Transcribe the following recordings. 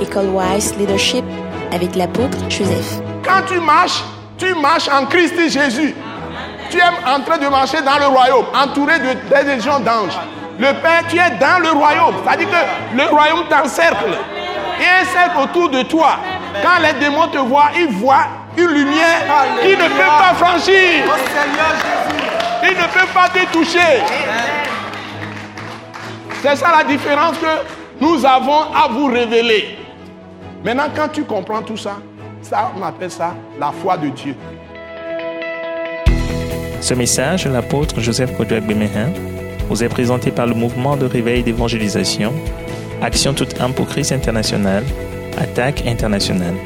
École Wise Leadership avec l'apôtre Joseph. Quand tu marches, tu marches en Christ Jésus. Tu es en train de marcher dans le royaume, entouré de des d'anges. Le Père, tu es dans le royaume. C'est-à-dire que le royaume t'encercle. Et un cercle autour de toi. Quand les démons te voient, ils voient une lumière qui ne peut pas franchir. Ils ne peuvent pas te toucher. C'est ça la différence que nous avons à vous révéler. Maintenant, quand tu comprends tout ça, ça, on appelle ça la foi de Dieu. Ce message de l'apôtre Joseph Kodouak Bemehin vous est présenté par le mouvement de réveil d'évangélisation, Action toute âme pour Christ international, Attaque internationale.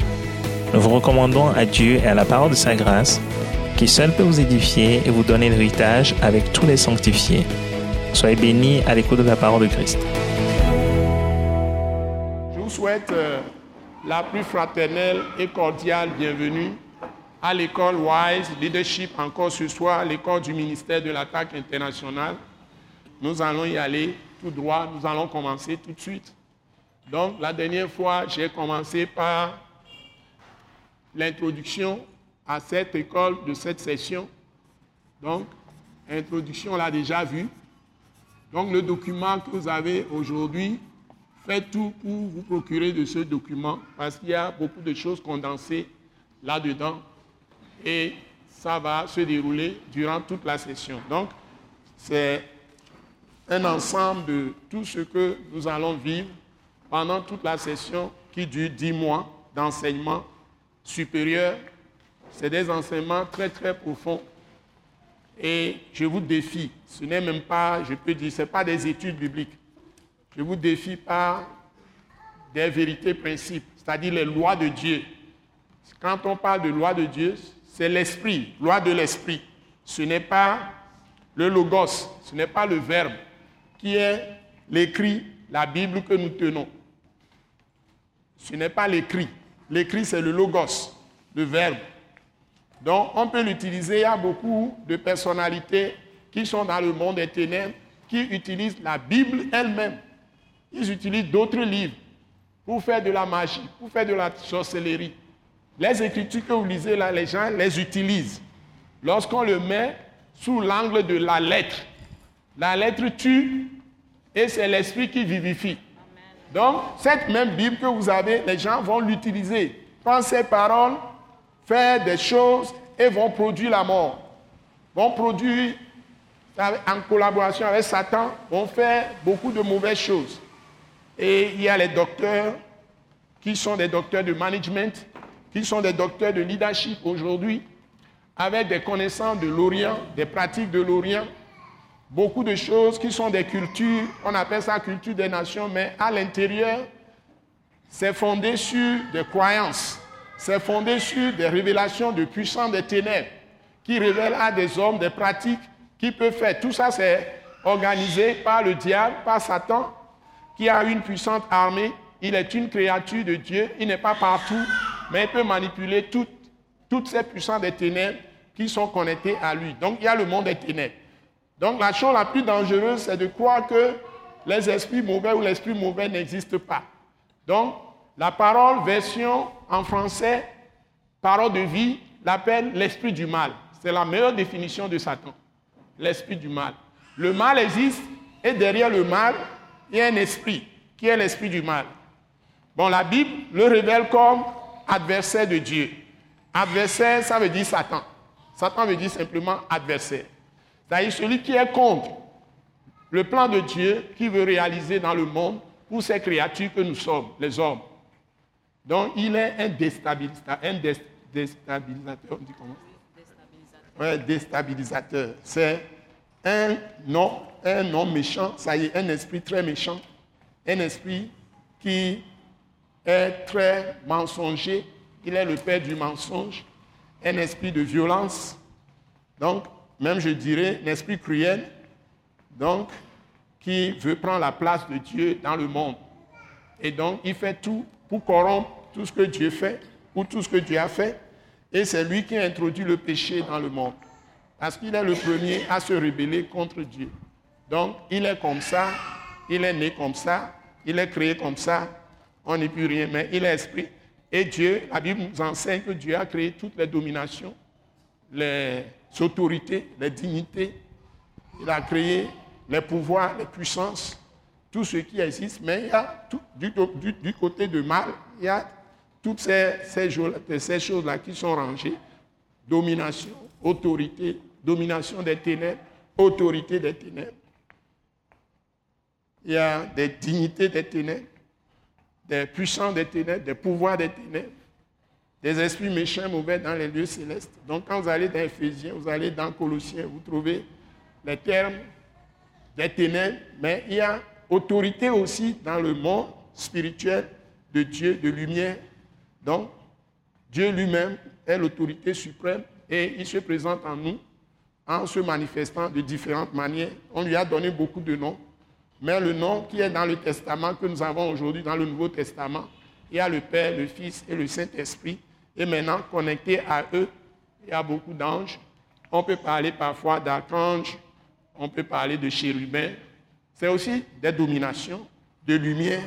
Nous vous recommandons à Dieu et à la parole de sa grâce, qui seul peut vous édifier et vous donner l'héritage avec tous les sanctifiés. Soyez bénis à l'écoute de la parole de Christ. Je vous souhaite euh, la plus fraternelle et cordiale bienvenue à l'école Wise Leadership encore ce soir, l'école du ministère de l'attaque internationale. Nous allons y aller tout droit, nous allons commencer tout de suite. Donc la dernière fois, j'ai commencé par l'introduction à cette école de cette session. Donc, introduction, on l'a déjà vu. Donc le document que vous avez aujourd'hui, faites tout pour vous procurer de ce document parce qu'il y a beaucoup de choses condensées là-dedans et ça va se dérouler durant toute la session. Donc, c'est un ensemble de tout ce que nous allons vivre pendant toute la session qui dure dix mois d'enseignement supérieur. C'est des enseignements très très profonds. Et je vous défie, ce n'est même pas, je peux dire, ce n'est pas des études bibliques. Je vous défie par des vérités principes, c'est-à-dire les lois de Dieu. Quand on parle de loi de Dieu, c'est l'esprit, loi de l'esprit. Ce n'est pas le logos, ce n'est pas le verbe qui est l'écrit, la Bible que nous tenons. Ce n'est pas l'écrit. L'écrit, c'est le logos, le verbe. Donc, on peut l'utiliser. Il y a beaucoup de personnalités qui sont dans le monde des ténèbres qui utilisent la Bible elle-même. Ils utilisent d'autres livres pour faire de la magie, pour faire de la sorcellerie. Les écritures que vous lisez là, les gens les utilisent. Lorsqu'on le met sous l'angle de la lettre, la lettre tue et c'est l'esprit qui vivifie. Donc, cette même Bible que vous avez, les gens vont l'utiliser. Prendre ces paroles, faire des choses et vont produire la mort. Vont produire, en collaboration avec Satan, vont faire beaucoup de mauvaises choses. Et il y a les docteurs qui sont des docteurs de management, qui sont des docteurs de leadership aujourd'hui, avec des connaissances de l'Orient, des pratiques de l'Orient, beaucoup de choses qui sont des cultures, on appelle ça culture des nations, mais à l'intérieur, c'est fondé sur des croyances, c'est fondé sur des révélations de puissants des ténèbres qui révèlent à des hommes des pratiques qui peuvent faire. Tout ça, c'est organisé par le diable, par Satan, qui a une puissante armée. Il est une créature de Dieu, il n'est pas partout, mais il peut manipuler toutes, toutes ces puissances des ténèbres qui sont connectées à lui. Donc il y a le monde des ténèbres. Donc la chose la plus dangereuse, c'est de croire que les esprits mauvais ou l'esprit mauvais n'existent pas. Donc la parole, version en français, parole de vie, l'appelle l'esprit du mal. C'est la meilleure définition de Satan. L'esprit du mal. Le mal existe et derrière le mal, il y a un esprit qui est l'esprit du mal. Bon, la Bible le révèle comme adversaire de Dieu. Adversaire, ça veut dire Satan. Satan veut dire simplement adversaire. C'est-à-dire celui qui est contre le plan de Dieu qui veut réaliser dans le monde pour ces créatures que nous sommes, les hommes. Donc il est un déstabilisateur. Un déstabilisateur, on dit comment? Ouais, déstabilisateur. C'est un nom, un nom méchant, ça y est, un esprit très méchant, un esprit qui est très mensonger, il est le père du mensonge, un esprit de violence, donc même je dirais un esprit cruel, donc qui veut prendre la place de Dieu dans le monde. Et donc il fait tout pour corrompre tout ce que Dieu fait, ou tout ce que Dieu a fait, et c'est lui qui introduit le péché dans le monde. Parce qu'il est le premier à se rebeller contre Dieu. Donc, il est comme ça, il est né comme ça, il est créé comme ça, on n'est plus rien, mais il est esprit. Et Dieu, la Bible nous enseigne que Dieu a créé toutes les dominations, les autorités, les dignités. Il a créé les pouvoirs, les puissances, tout ce qui existe. Mais il y a du, côté de mal, il y a toutes ces choses-là qui sont rangées. Domination, autorité, domination des ténèbres, autorité des ténèbres. Il y a des dignités des ténèbres, des puissants des ténèbres, des pouvoirs des ténèbres, des esprits méchants mauvais dans les lieux célestes. Donc quand vous allez dans Éphésiens, vous allez dans Colossiens, vous trouvez les termes des ténèbres, mais il y a autorité aussi dans le monde spirituel de Dieu, de lumière. Donc, Dieu lui-même est l'autorité suprême et il se présente en nous en se manifestant de différentes manières. On lui a donné beaucoup de noms, mais le nom qui est dans le testament que nous avons aujourd'hui, dans le Nouveau Testament, il y a le Père, le Fils et le Saint-Esprit. Et maintenant, connecté à eux, il y a beaucoup d'anges. On peut parler parfois d'archanges, on peut parler de chérubins. C'est aussi des dominations de lumière,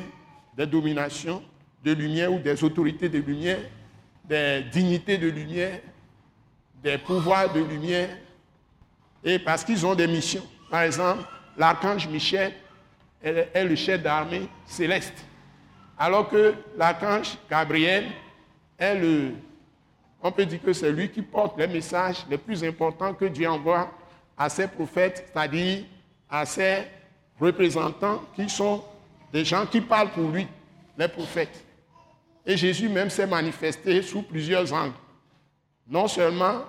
des dominations de lumière ou des autorités de lumière, des dignités de lumière, des pouvoirs de lumière, et parce qu'ils ont des missions. Par exemple, l'archange Michel est le chef d'armée céleste, alors que l'archange Gabriel est le, on peut dire que c'est lui qui porte les messages les plus importants que Dieu envoie à ses prophètes, c'est-à-dire à ses représentants qui sont des gens qui parlent pour lui, les prophètes. Et Jésus même s'est manifesté sous plusieurs angles. Non seulement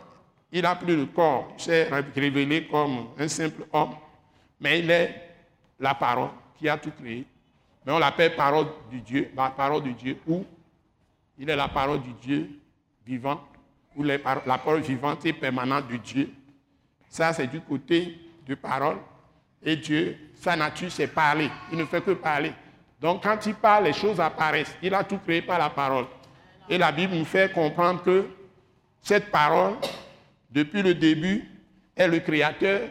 il a pris le corps, il s'est révélé comme un simple homme, mais il est la parole qui a tout créé. Mais on l'appelle parole du Dieu, la parole du Dieu, ou il est la parole du Dieu vivant, ou la parole vivante et permanente du Dieu. Ça, c'est du côté de parole. Et Dieu, sa nature, c'est parler. Il ne fait que parler. Donc, quand il parle, les choses apparaissent. Il a tout créé par la parole. Et la Bible nous fait comprendre que cette parole, depuis le début, est le créateur.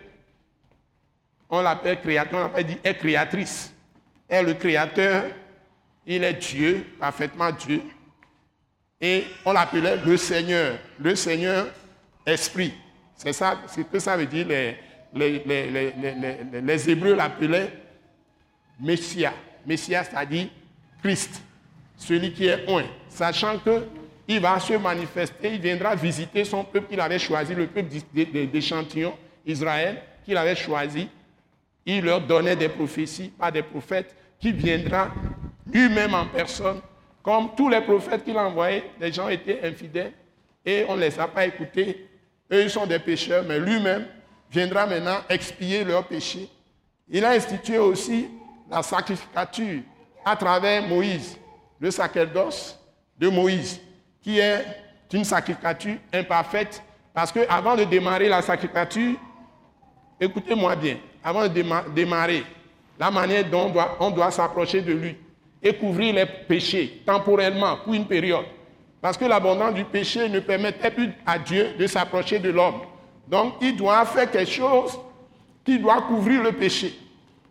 On l'appelle créateur, on l'appelle dit est créatrice. Est le créateur, il est Dieu, parfaitement Dieu. Et on l'appelait le Seigneur, le Seigneur Esprit. C'est ça, c'est que ça veut dire. Les, Hébreux l'appelaient Messia. Messia, c'est-à-dire Christ, celui qui est un. Sachant qu'il va se manifester, il viendra visiter son peuple qu'il avait choisi, le peuple d'échantillon, Israël, qu'il avait choisi. Il leur donnait des prophéties par des prophètes qui viendra lui-même en personne. Comme tous les prophètes qu'il a envoyés, les gens étaient infidèles et on ne les a pas écoutés eux, ils sont des pécheurs, mais lui-même viendra maintenant expier leurs péchés. Il a institué aussi la sacrificature à travers Moïse, le sacerdoce de Moïse, qui est une sacrificature imparfaite, parce qu'avant de démarrer la sacrificature, écoutez-moi bien, avant de démarrer, la manière dont on doit, s'approcher de lui et couvrir les péchés temporellement pour une période. Parce que l'abondance du péché ne permettait plus à Dieu de s'approcher de l'homme. Donc il doit faire quelque chose qui doit couvrir le péché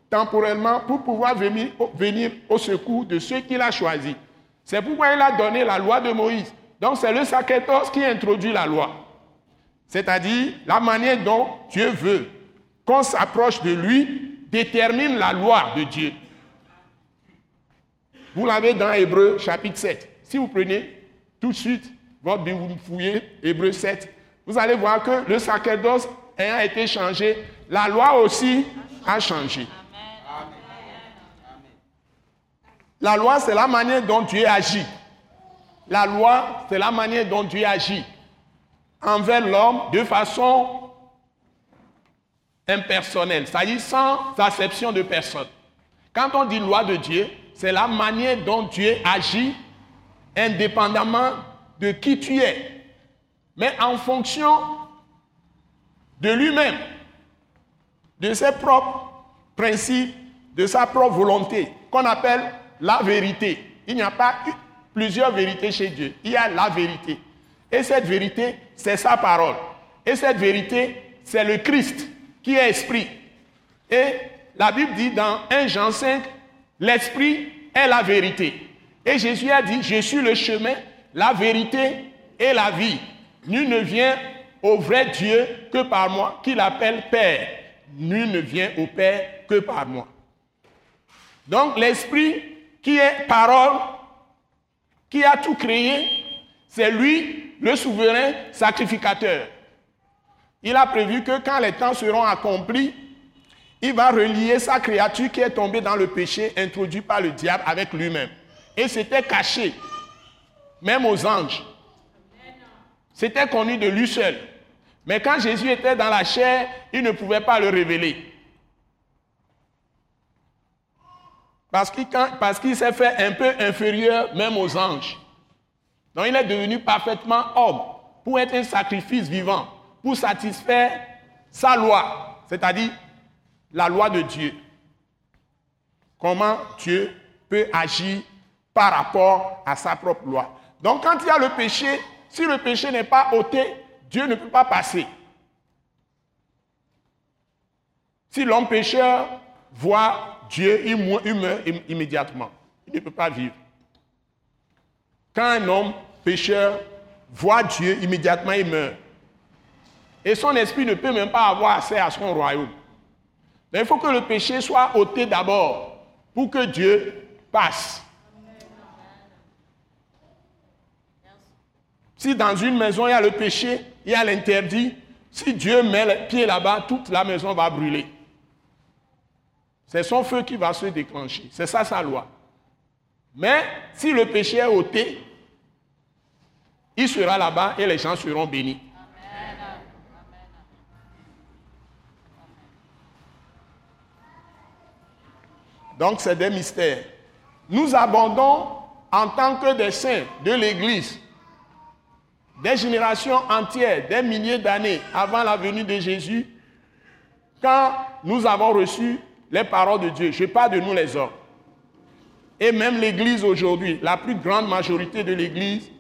temporellement pour pouvoir venir, venir au secours de ceux qu'il a choisis. C'est pourquoi il a donné la loi de Moïse. Donc c'est le sacerdoce qui introduit la loi. C'est-à-dire la manière dont Dieu veut qu'on s'approche de lui détermine la loi de Dieu. Vous l'avez dans Hébreu chapitre 7. Si vous prenez tout de suite, votre Bible, vous fouillez Hébreu 7, vous allez voir que le sacerdoce ayant été changé, la loi aussi a changé. La loi, c'est la manière dont Dieu agit. La loi, c'est la manière dont Dieu agit envers l'homme de façon impersonnelle, c'est-à-dire sans acception de personne. Quand on dit loi de Dieu, c'est la manière dont Dieu agit indépendamment de qui tu es, mais en fonction de lui-même, de ses propres principes, de sa propre volonté, qu'on appelle la vérité. Il n'y a pas plusieurs vérités chez Dieu, il y a la vérité. Et cette vérité, c'est sa parole. Et cette vérité, c'est le Christ qui est esprit. Et la Bible dit dans 1 Jean 5, l'esprit est la vérité. Et Jésus a dit, je suis le chemin, la vérité et la vie. Nul ne vient au vrai Dieu que par moi, qu'il appelle Père. Nul ne vient au Père que par moi. Donc l'Esprit qui est parole, qui a tout créé, c'est lui le souverain sacrificateur. Il a prévu que quand les temps seront accomplis, il va relier sa créature qui est tombée dans le péché introduit par le diable avec lui-même. Et c'était caché, même aux anges. C'était connu de lui seul. Mais quand Jésus était dans la chair, il ne pouvait pas le révéler. Parce qu'il s'est fait un peu inférieur même aux anges. Donc il est devenu parfaitement homme pour être un sacrifice vivant, pour satisfaire sa loi, c'est-à-dire la loi de Dieu. Comment Dieu peut agir par rapport à sa propre loi. Donc quand il y a le péché, si le péché n'est pas ôté, Dieu ne peut pas passer. Si l'homme pécheur voit Dieu, il meurt immédiatement. Il ne peut pas vivre. Quand un homme pécheur voit Dieu, immédiatement il meurt. Et son esprit ne peut même pas avoir accès à son royaume. Mais il faut que le péché soit ôté d'abord pour que Dieu passe. Si dans une maison il y a le péché, il y a l'interdit, si Dieu met le pied là-bas, toute la maison va brûler. C'est son feu qui va se déclencher. C'est ça sa loi. Mais si le péché est ôté, il sera là-bas et les gens seront bénis. Donc c'est des mystères. Nous abondons en tant que des saints de l'Église, des générations entières, des milliers d'années avant la venue de Jésus, quand nous avons reçu les paroles de Dieu. Je parle de nous les hommes. Et même l'Église aujourd'hui, la plus grande majorité de l'Église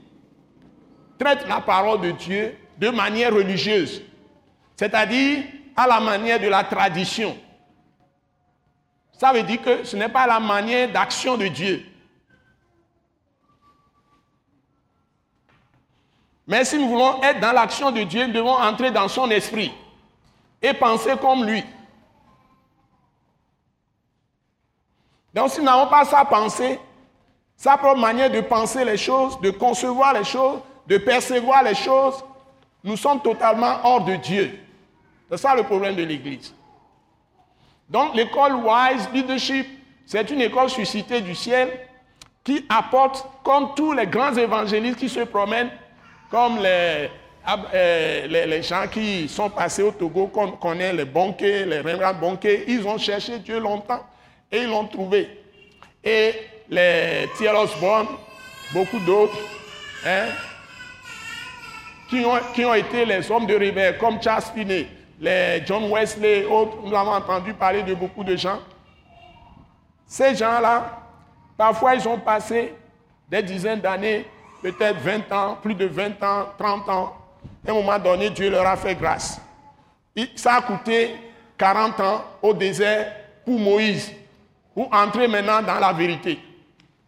traite la parole de Dieu de manière religieuse, c'est-à-dire à la manière de la tradition. Ça veut dire que ce n'est pas la manière d'action de Dieu. Mais si nous voulons être dans l'action de Dieu, nous devons entrer dans son esprit et penser comme lui. Donc si nous n'avons pas sa pensée, sa propre manière de penser les choses, de concevoir les choses, de percevoir les choses, nous sommes totalement hors de Dieu. C'est ça le problème de l'Église. Donc l'école Wise Leadership, c'est une école suscitée du ciel qui apporte, comme tous les grands évangélistes qui se promènent, comme les, euh, les, gens qui sont passés au Togo, qu'on connaît les banquiers, les Rembrandt banquiers, ils ont cherché Dieu longtemps et ils l'ont trouvé. Et les Thierry Osborne, beaucoup d'autres, hein, qui, ont, qui été les hommes de réveil, comme Charles Finney, les John Wesley, autres, nous avons entendu parler de beaucoup de gens. Ces gens-là, parfois ils ont passé des dizaines d'années, peut-être 20 ans, plus de 20 ans, 30 ans. À un moment donné, Dieu leur a fait grâce. Ça a coûté 40 ans au désert pour Moïse, pour entrer maintenant dans la vérité,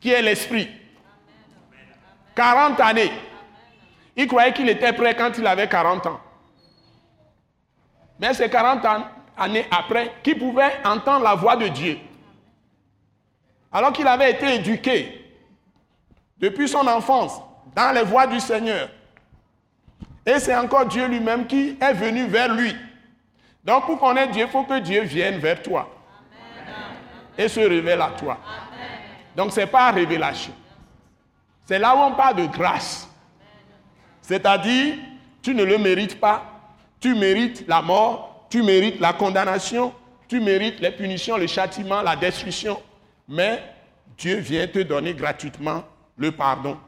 qui est l'esprit. 40 années. Il croyait qu'il était prêt quand il avait 40 ans. Mais c'est 40 années après qu'il pouvait entendre la voix de Dieu. Alors qu'il avait été éduqué depuis son enfance dans les voies du Seigneur. Et c'est encore Dieu lui-même qui est venu vers lui. Donc pour connaître Dieu, il faut que Dieu vienne vers toi et se révèle à toi. Donc ce n'est pas révélation. C'est là où on parle de grâce. C'est-à-dire, tu ne le mérites pas, tu mérites la mort, tu mérites la condamnation, tu mérites les punitions, le châtiment, la destruction. Mais Dieu vient te donner gratuitement le pardon.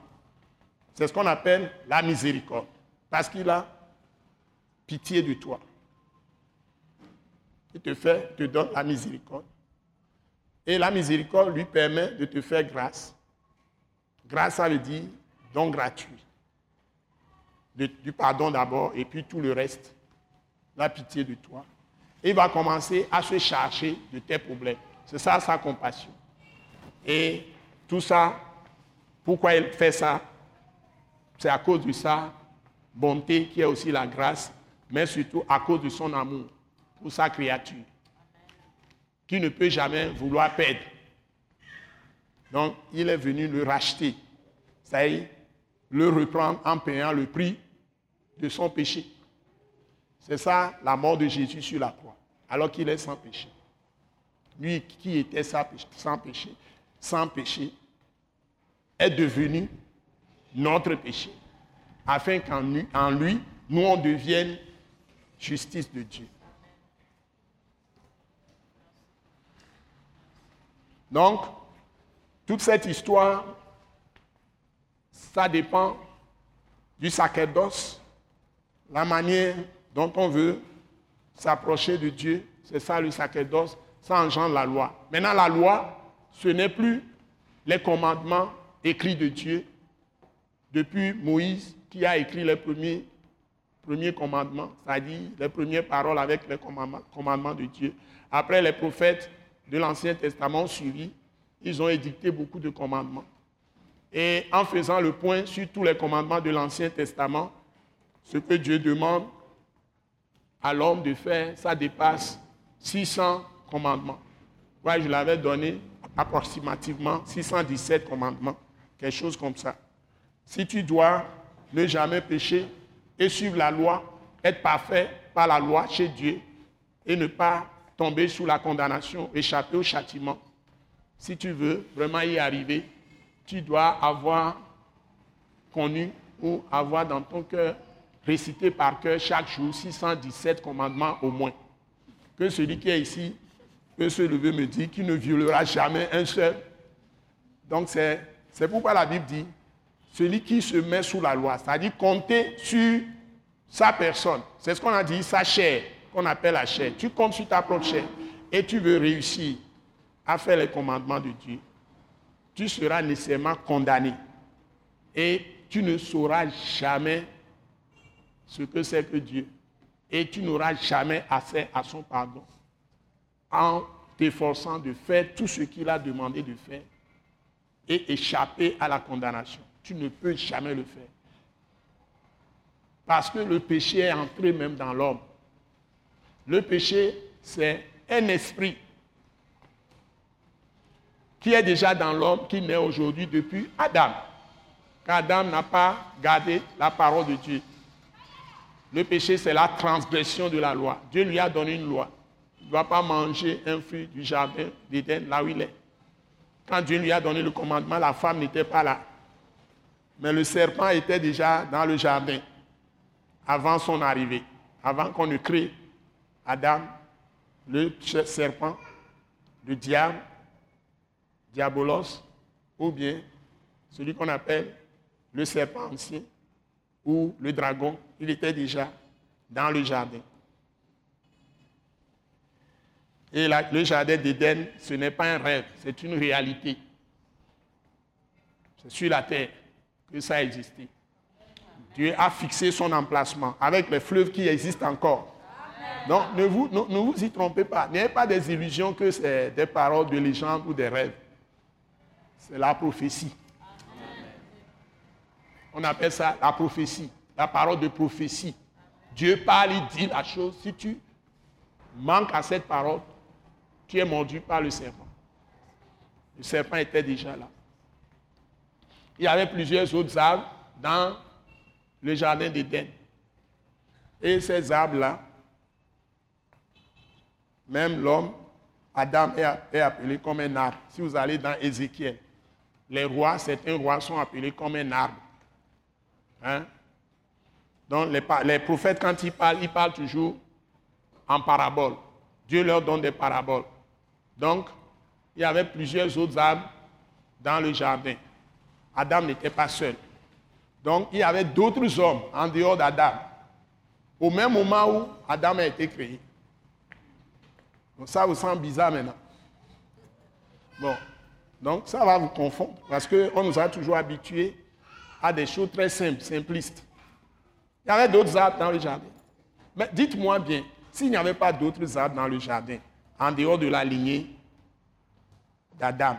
C'est ce qu'on appelle la miséricorde. Parce qu'il a pitié de toi. Il te fait, te donne la miséricorde. Et la miséricorde lui permet de te faire grâce. Grâce, ça veut dire don gratuit. du pardon d'abord et puis tout le reste la pitié de toi. Et il va commencer à se charger de tes problèmes. C'est ça sa compassion. Et tout ça Pourquoi il fait ça? C'est à cause de sa bonté qui est aussi la grâce, mais surtout à cause de son amour pour sa créature, qui ne peut jamais vouloir perdre. Donc, il est venu le racheter, c'est-à-dire le reprendre en payant le prix de son péché. C'est ça la mort de Jésus sur la croix, alors qu'il est sans péché. Lui qui était sans péché, sans péché, est devenu notre péché, afin qu'en lui, nous on devienne justice de Dieu. Donc, toute cette histoire, ça dépend du sacerdoce, la manière dont on veut s'approcher de Dieu. C'est ça le sacerdoce, ça engendre la loi. Maintenant, la loi, ce n'est plus les commandements écrits de Dieu depuis Moïse qui a écrit les premiers, premiers commandements, c'est-à-dire les premières paroles avec les commandements, commandements de Dieu. Après, les prophètes de l'Ancien Testament ont suivi, ils ont édicté beaucoup de commandements. Et en faisant le point sur tous les commandements de l'Ancien Testament, ce que Dieu demande à l'homme de faire, ça dépasse 600 commandements. Ouais, je l'avais donné approximativement 617 commandements, quelque chose comme ça. Si tu dois ne jamais pécher et suivre la loi, être parfait par la loi chez Dieu et ne pas tomber sous la condamnation, échapper au châtiment, si tu veux vraiment y arriver, tu dois avoir connu ou avoir dans ton cœur récité par cœur chaque jour 617 commandements au moins. Que celui qui est ici peut se lever me dit qu'il ne violera jamais un seul. Donc c'est pourquoi la Bible dit, celui qui se met sous la loi, c'est-à-dire compter sur sa personne. C'est ce qu'on a dit, sa chair, qu'on appelle la chair. Tu comptes sur ta propre chair et tu veux réussir à faire les commandements de Dieu, tu seras nécessairement condamné. Et tu ne sauras jamais ce que c'est que Dieu. Et tu n'auras jamais accès à son pardon en t'efforçant de faire tout ce qu'il a demandé de faire et échapper à la condamnation. Tu ne peux jamais le faire. Parce que le péché est entré même dans l'homme. Le péché, c'est un esprit qui est déjà dans l'homme, qui naît aujourd'hui depuis Adam. Car Adam n'a pas gardé la parole de Dieu. Le péché, c'est la transgression de la loi. Dieu lui a donné une loi. Il ne doit pas manger un fruit du jardin d'Éden là où il est. Quand Dieu lui a donné le commandement, la femme n'était pas là. Mais le serpent était déjà dans le jardin avant son arrivée, avant qu'on ne crée Adam, le serpent, le diable, diabolos, ou bien celui qu'on appelle le serpent ancien ou le dragon, il était déjà dans le jardin. Et le jardin d'Éden, ce n'est pas un rêve, c'est une réalité. C'est sur la terre que ça a existé. Dieu a fixé son emplacement avec les fleuves qui existent encore. Donc ne vous, ne vous y trompez pas. N'ayez pas des illusions que c'est des paroles de légende ou des rêves. C'est la prophétie. On appelle ça la prophétie, la parole de prophétie. Dieu parle, il dit la chose. Si tu manques à cette parole, tu es mordu par le serpent. Le serpent était déjà là. Il y avait plusieurs autres arbres dans le jardin d'Éden. Et ces arbres-là, même l'homme, Adam est appelé comme un arbre. Si vous allez dans Ézéchiel, les rois, certains rois sont appelés comme un arbre. Hein? Donc les, prophètes, quand ils parlent, ils parlent toujours en parabole. Dieu leur donne des paraboles. Donc, il y avait plusieurs autres arbres dans le jardin. Adam n'était pas seul. Donc, il y avait d'autres hommes en dehors d'Adam. Au même moment où Adam a été créé. Donc, ça vous semble bizarre maintenant. Bon, donc ça va vous confondre parce qu'on nous a toujours habitués à des choses très simples, simplistes. Il y avait d'autres arbres dans le jardin. Mais dites-moi bien, s'il n'y avait pas d'autres arbres dans le jardin, en dehors de la lignée d'Adam,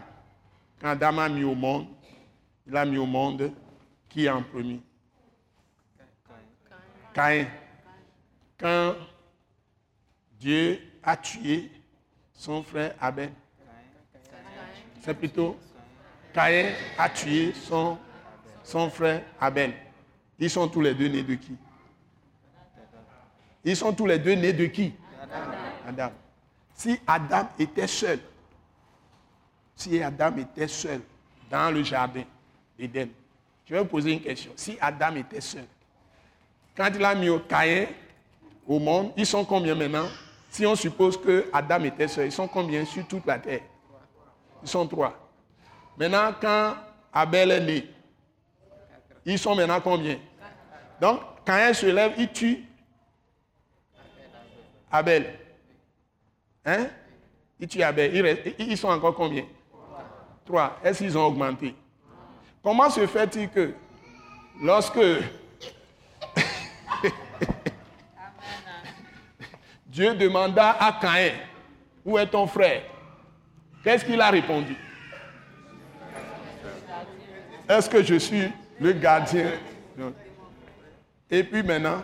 quand Adam a mis au monde, il a mis au monde qui est en premier? Caïn. Quand Dieu a tué son frère Abel, c'est plutôt Caïn a tué son, son frère Abel. Ils sont tous les deux nés de qui? Ils sont tous les deux nés de qui? Adam. Si Adam était seul, si Adam était seul dans le jardin d'Éden, je vais vous poser une question. Si Adam était seul, quand il a mis au Caïn au monde, ils sont combien maintenant? Si on suppose que Adam était seul, ils sont combien sur toute la terre? Ils sont trois. Maintenant, quand Abel est né, ils sont maintenant combien? Donc, Caïn se lève, il tue Abel. Hein? Il tue Abel. Ils sont encore combien? Trois. Est-ce qu'ils ont augmenté? Comment se fait-il que lorsque Dieu demanda à Caïn, où est ton frère? Qu'est-ce qu'il a répondu? Est-ce que je suis le gardien? Et puis maintenant,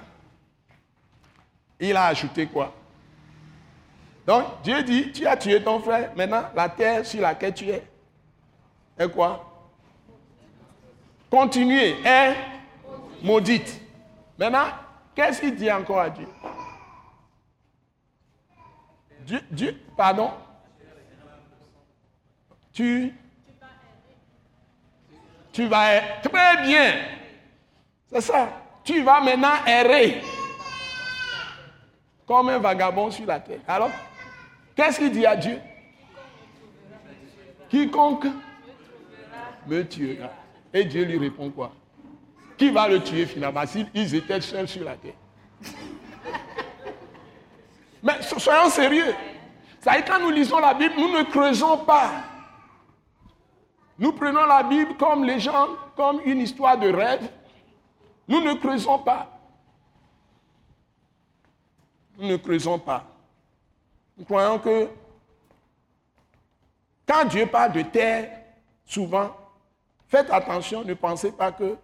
il a ajouté quoi? Donc Dieu dit, tu as tué ton frère, maintenant la terre sur laquelle tu es est quoi? Continuez, est maudite. Maintenant, qu'est-ce qu'il dit encore à Dieu? Dieu, pardon? Tu tu vas très bien. C'est ça. Tu vas maintenant errer comme un vagabond sur la terre. Alors, qu'est-ce qu'il dit à Dieu? Quiconque me tuera. Et Dieu lui répond quoi? Qui va le tuer finalement? S'ils étaient seuls sur la terre Mais soyons sérieux. Ça quand nous lisons la Bible, nous ne creusons pas. Nous prenons la Bible comme les gens, comme une histoire de rêve. Nous ne creusons pas. Nous ne creusons pas. Nous croyons que quand Dieu parle de terre, souvent, faites attention, ne pensez pas que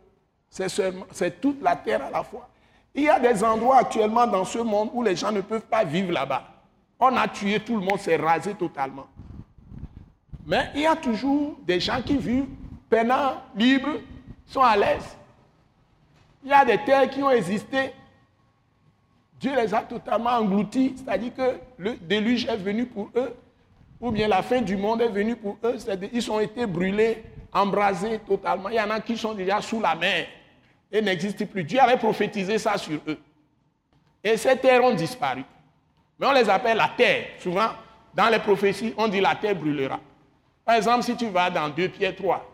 c'est toute la terre à la fois. Il y a des endroits actuellement dans ce monde où les gens ne peuvent pas vivre là-bas. On a tué tout le monde, c'est rasé totalement. Mais il y a toujours des gens qui vivent peinants, libres, sont à l'aise. Il y a des terres qui ont existé. Dieu les a totalement engloutis, c'est-à-dire que le déluge est venu pour eux, ou bien la fin du monde est venue pour eux, ils ont été brûlés, embrasés totalement. Il y en a qui sont déjà sous la mer et n'existent plus. Dieu avait prophétisé ça sur eux. Et ces terres ont disparu. Mais on les appelle la terre. Souvent, dans les prophéties, on dit la terre brûlera. Par exemple, si tu vas dans 2 Pierre 3,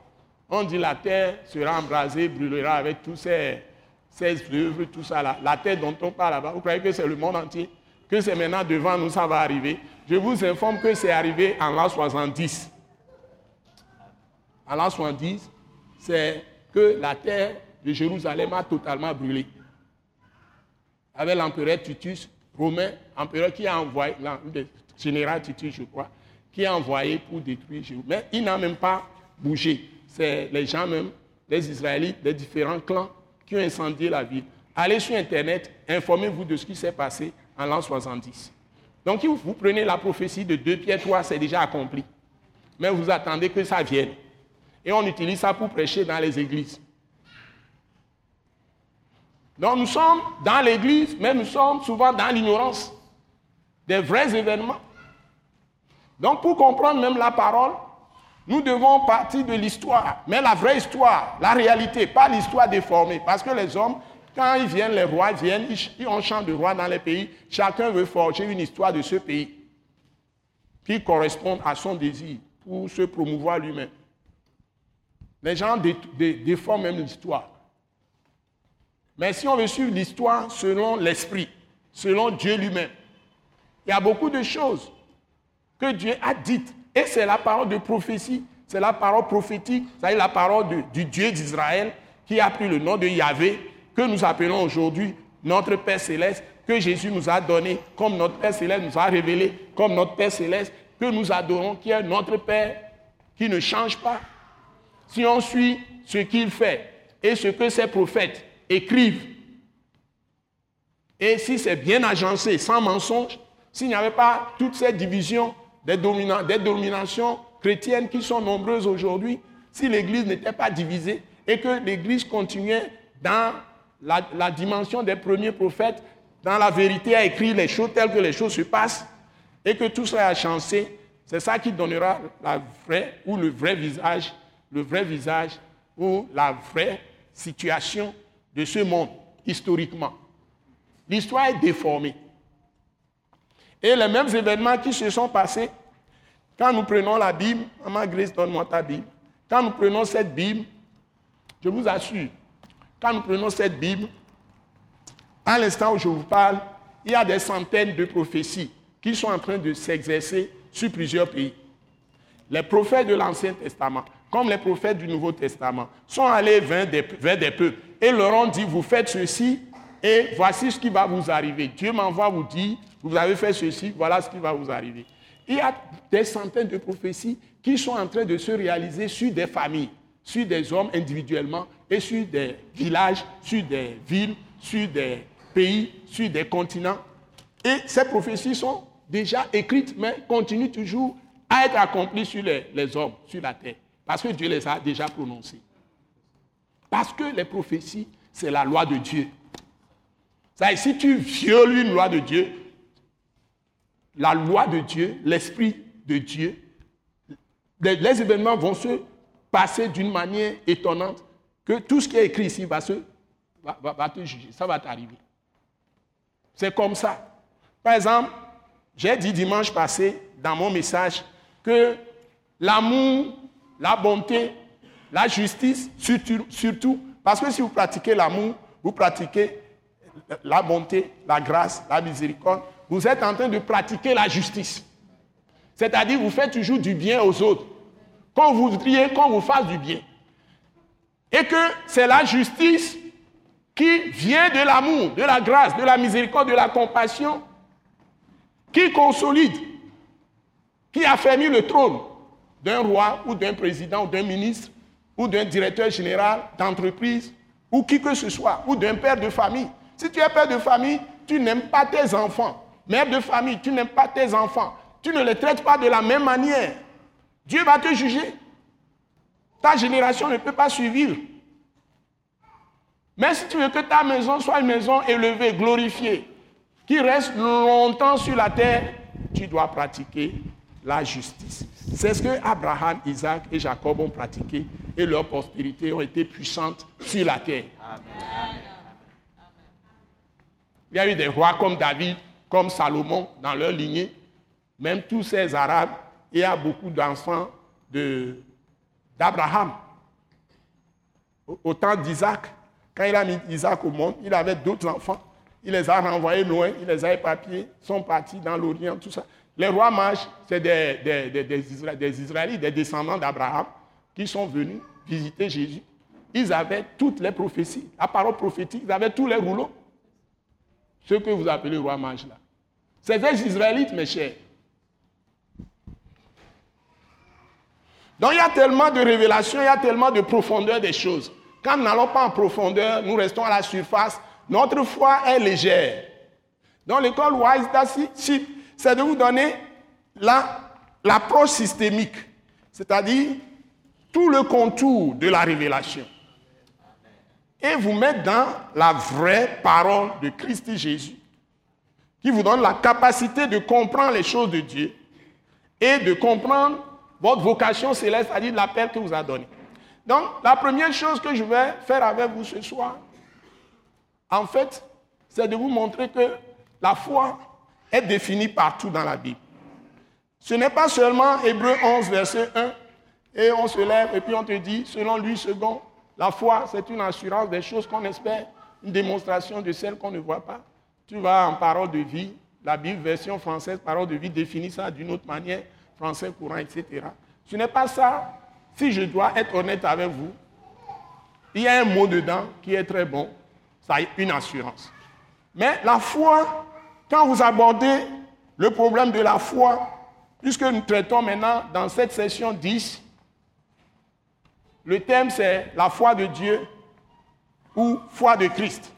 on dit la terre sera embrasée, brûlera avec tous ces, ces œuvres, tout ça là. La terre dont on parle là-bas, vous croyez que c'est le monde entier? Que c'est maintenant devant nous, ça va arriver Je vous informe que c'est arrivé en l'an 70. En l'an 70, c'est que la terre de Jérusalem a totalement brûlé. Avec l'empereur Titus, romain, empereur qui a envoyé, le général Titus, je crois, qui a envoyé pour détruire Jérusalem. Mais il n'a même pas bougé. C'est les gens même, les Israélites, les différents clans qui ont incendié la ville. Allez sur Internet, informez-vous de ce qui s'est passé en l'an 70. Donc, vous prenez la prophétie de 2 Pierre 3, c'est déjà accompli. Mais vous attendez que ça vienne. Et on utilise ça pour prêcher dans les églises. Donc, nous sommes dans l'église, mais nous sommes souvent dans l'ignorance des vrais événements. Donc pour comprendre même la parole, nous devons partir de l'histoire, mais la vraie histoire, la réalité, pas l'histoire déformée. Parce que les hommes, quand ils viennent, les rois viennent, ils ont chant de roi dans les pays, chacun veut forger une histoire de ce pays qui corresponde à son désir pour se promouvoir lui-même. Les gens déforment même l'histoire. Mais si on veut suivre l'histoire selon l'esprit, selon Dieu lui-même, il y a beaucoup de choses que Dieu a dites. Et c'est la parole de prophétie, c'est la parole prophétique, c'est la parole du Dieu d'Israël qui a pris le nom de Yahvé, que nous appelons aujourd'hui notre Père céleste, que Jésus nous a donné, comme notre Père céleste nous a révélé, comme notre Père céleste, que nous adorons, qui est notre Père, qui ne change pas. si on suit ce qu'il fait et ce que ses prophètes écrivent, et si c'est bien agencé, sans mensonge, s'il n'y avait pas toutes ces divisions des, dominations chrétiennes qui sont nombreuses aujourd'hui, si l'Église n'était pas divisée et que l'Église continuait dans la, dimension des premiers prophètes, dans la vérité à écrire les choses telles que les choses se passent, et que tout cela a changé, c'est ça qui donnera la vraie ou le vrai visage, le vrai visage ou la vraie situation de ce monde historiquement. L'histoire est déformée. Et les mêmes événements qui se sont passés, quand nous prenons la Bible, Maman Grace, donne-moi ta Bible. Quand nous prenons cette Bible, je vous assure, quand nous prenons cette Bible, à l'instant où je vous parle, il y a des centaines de prophéties qui sont en train de s'exercer sur plusieurs pays. Les prophètes de l'Ancien Testament, comme les prophètes du Nouveau Testament, sont allés des, vers des peuples et leur ont dit, vous faites ceci et voici ce qui va vous arriver. Dieu m'envoie vous dire, vous avez fait ceci, voilà ce qui va vous arriver. Il y a des centaines de prophéties qui sont en train de se réaliser sur des familles, sur des hommes individuellement et sur des villages, sur des villes, sur des pays, sur des continents. Et ces prophéties sont déjà écrites, mais continuent toujours à être accomplies sur les, les hommes, sur la terre, parce que Dieu les a déjà prononcées. Parce que les prophéties, c'est la loi de Dieu. Si tu violes une loi de Dieu, la loi de Dieu, l'esprit de Dieu, les, événements vont se passer d'une manière étonnante que tout ce qui est écrit ici va, se, va, te juger, ça va t'arriver. C'est comme ça. Par exemple, j'ai dit dimanche passé dans mon message que l'amour, la bonté, la justice, surtout, parce que si vous pratiquez l'amour, vous pratiquez la bonté, la grâce, la miséricorde, vous êtes en train de pratiquer la justice. C'est-à-dire, vous faites toujours du bien aux autres. Quand vous voudriez qu'on vous fasse du bien. Et que c'est la justice qui vient de l'amour, de la grâce, de la miséricorde, de la compassion, qui consolide, qui affermit le trône d'un roi ou d'un président ou d'un ministre ou d'un directeur général d'entreprise ou qui que ce soit, ou d'un père de famille. Si tu es père de famille, tu n'aimes pas tes enfants. Mère de famille, tu n'aimes pas tes enfants. Tu ne les traites pas de la même manière. Dieu va te juger. Ta génération ne peut pas suivre. Mais si tu veux que ta maison soit une maison élevée, glorifiée, qui reste longtemps sur la terre, tu dois pratiquer la justice. C'est ce que Abraham, Isaac et Jacob ont pratiqué et leur postérité ont été puissantes sur la terre. Il y a eu des rois comme David comme Salomon dans leur lignée, même tous ces Arabes, il y a beaucoup d'enfants d'Abraham. Au, temps d'Isaac, quand il a mis Isaac au monde, il avait d'autres enfants. Il les a renvoyés loin, il les a éparpillés, sont partis dans l'Orient, tout ça. Les rois mages, c'est des, des, des, Israélites, des descendants d'Abraham, qui sont venus visiter Jésus. Ils avaient toutes les prophéties, la parole prophétique, ils avaient tous les rouleaux. Ce que vous appelez roi mage là. C'est des Israélites, mes chers. Donc il y a tellement de révélations, il y a tellement de profondeur des choses. Quand nous n'allons pas en profondeur, nous restons à la surface. Notre foi est légère. Donc l'école Wise c'est de vous donner l'approche systémique, c'est-à-dire tout le contour de la révélation et vous mettre dans la vraie parole de Christ Jésus, qui vous donne la capacité de comprendre les choses de Dieu et de comprendre votre vocation céleste, c'est-à-dire l'appel que vous a donné. Donc, la première chose que je vais faire avec vous ce soir, en fait, c'est de vous montrer que la foi est définie partout dans la Bible. Ce n'est pas seulement Hébreu 11, verset 1, et on se lève et puis on te dit, selon lui, second, la foi, c'est une assurance des choses qu'on espère, une démonstration de celles qu'on ne voit pas. Tu vas en parole de vie, la Bible version française, parole de vie, définit ça d'une autre manière, français courant, etc. Ce n'est pas ça. Si je dois être honnête avec vous, il y a un mot dedans qui est très bon, ça a une assurance. Mais la foi, quand vous abordez le problème de la foi, puisque nous traitons maintenant dans cette session 10, le thème c'est la foi de Dieu ou foi de Christ.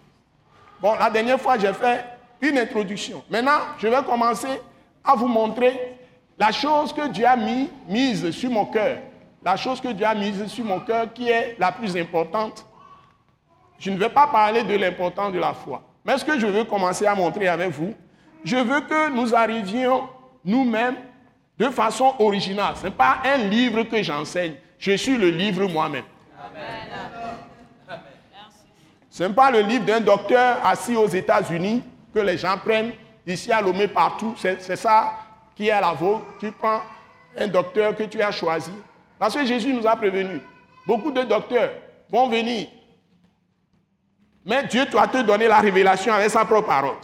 Bon, la dernière fois, j'ai fait une introduction. Maintenant, je vais commencer à vous montrer la chose que Dieu a mis, mise sur mon cœur. La chose que Dieu a mise sur mon cœur qui est la plus importante. Je ne vais pas parler de l'importance de la foi. Mais ce que je veux commencer à montrer avec vous, je veux que nous arrivions nous-mêmes de façon originale. Ce n'est pas un livre que j'enseigne. Je suis le livre moi-même. Ce n'est pas le livre d'un docteur assis aux États-Unis que les gens prennent ici à Lomé partout. C'est ça qui est à la vôtre. Tu prends un docteur que tu as choisi. Parce que Jésus nous a prévenus. Beaucoup de docteurs vont venir. Mais Dieu doit te donner la révélation avec sa propre parole.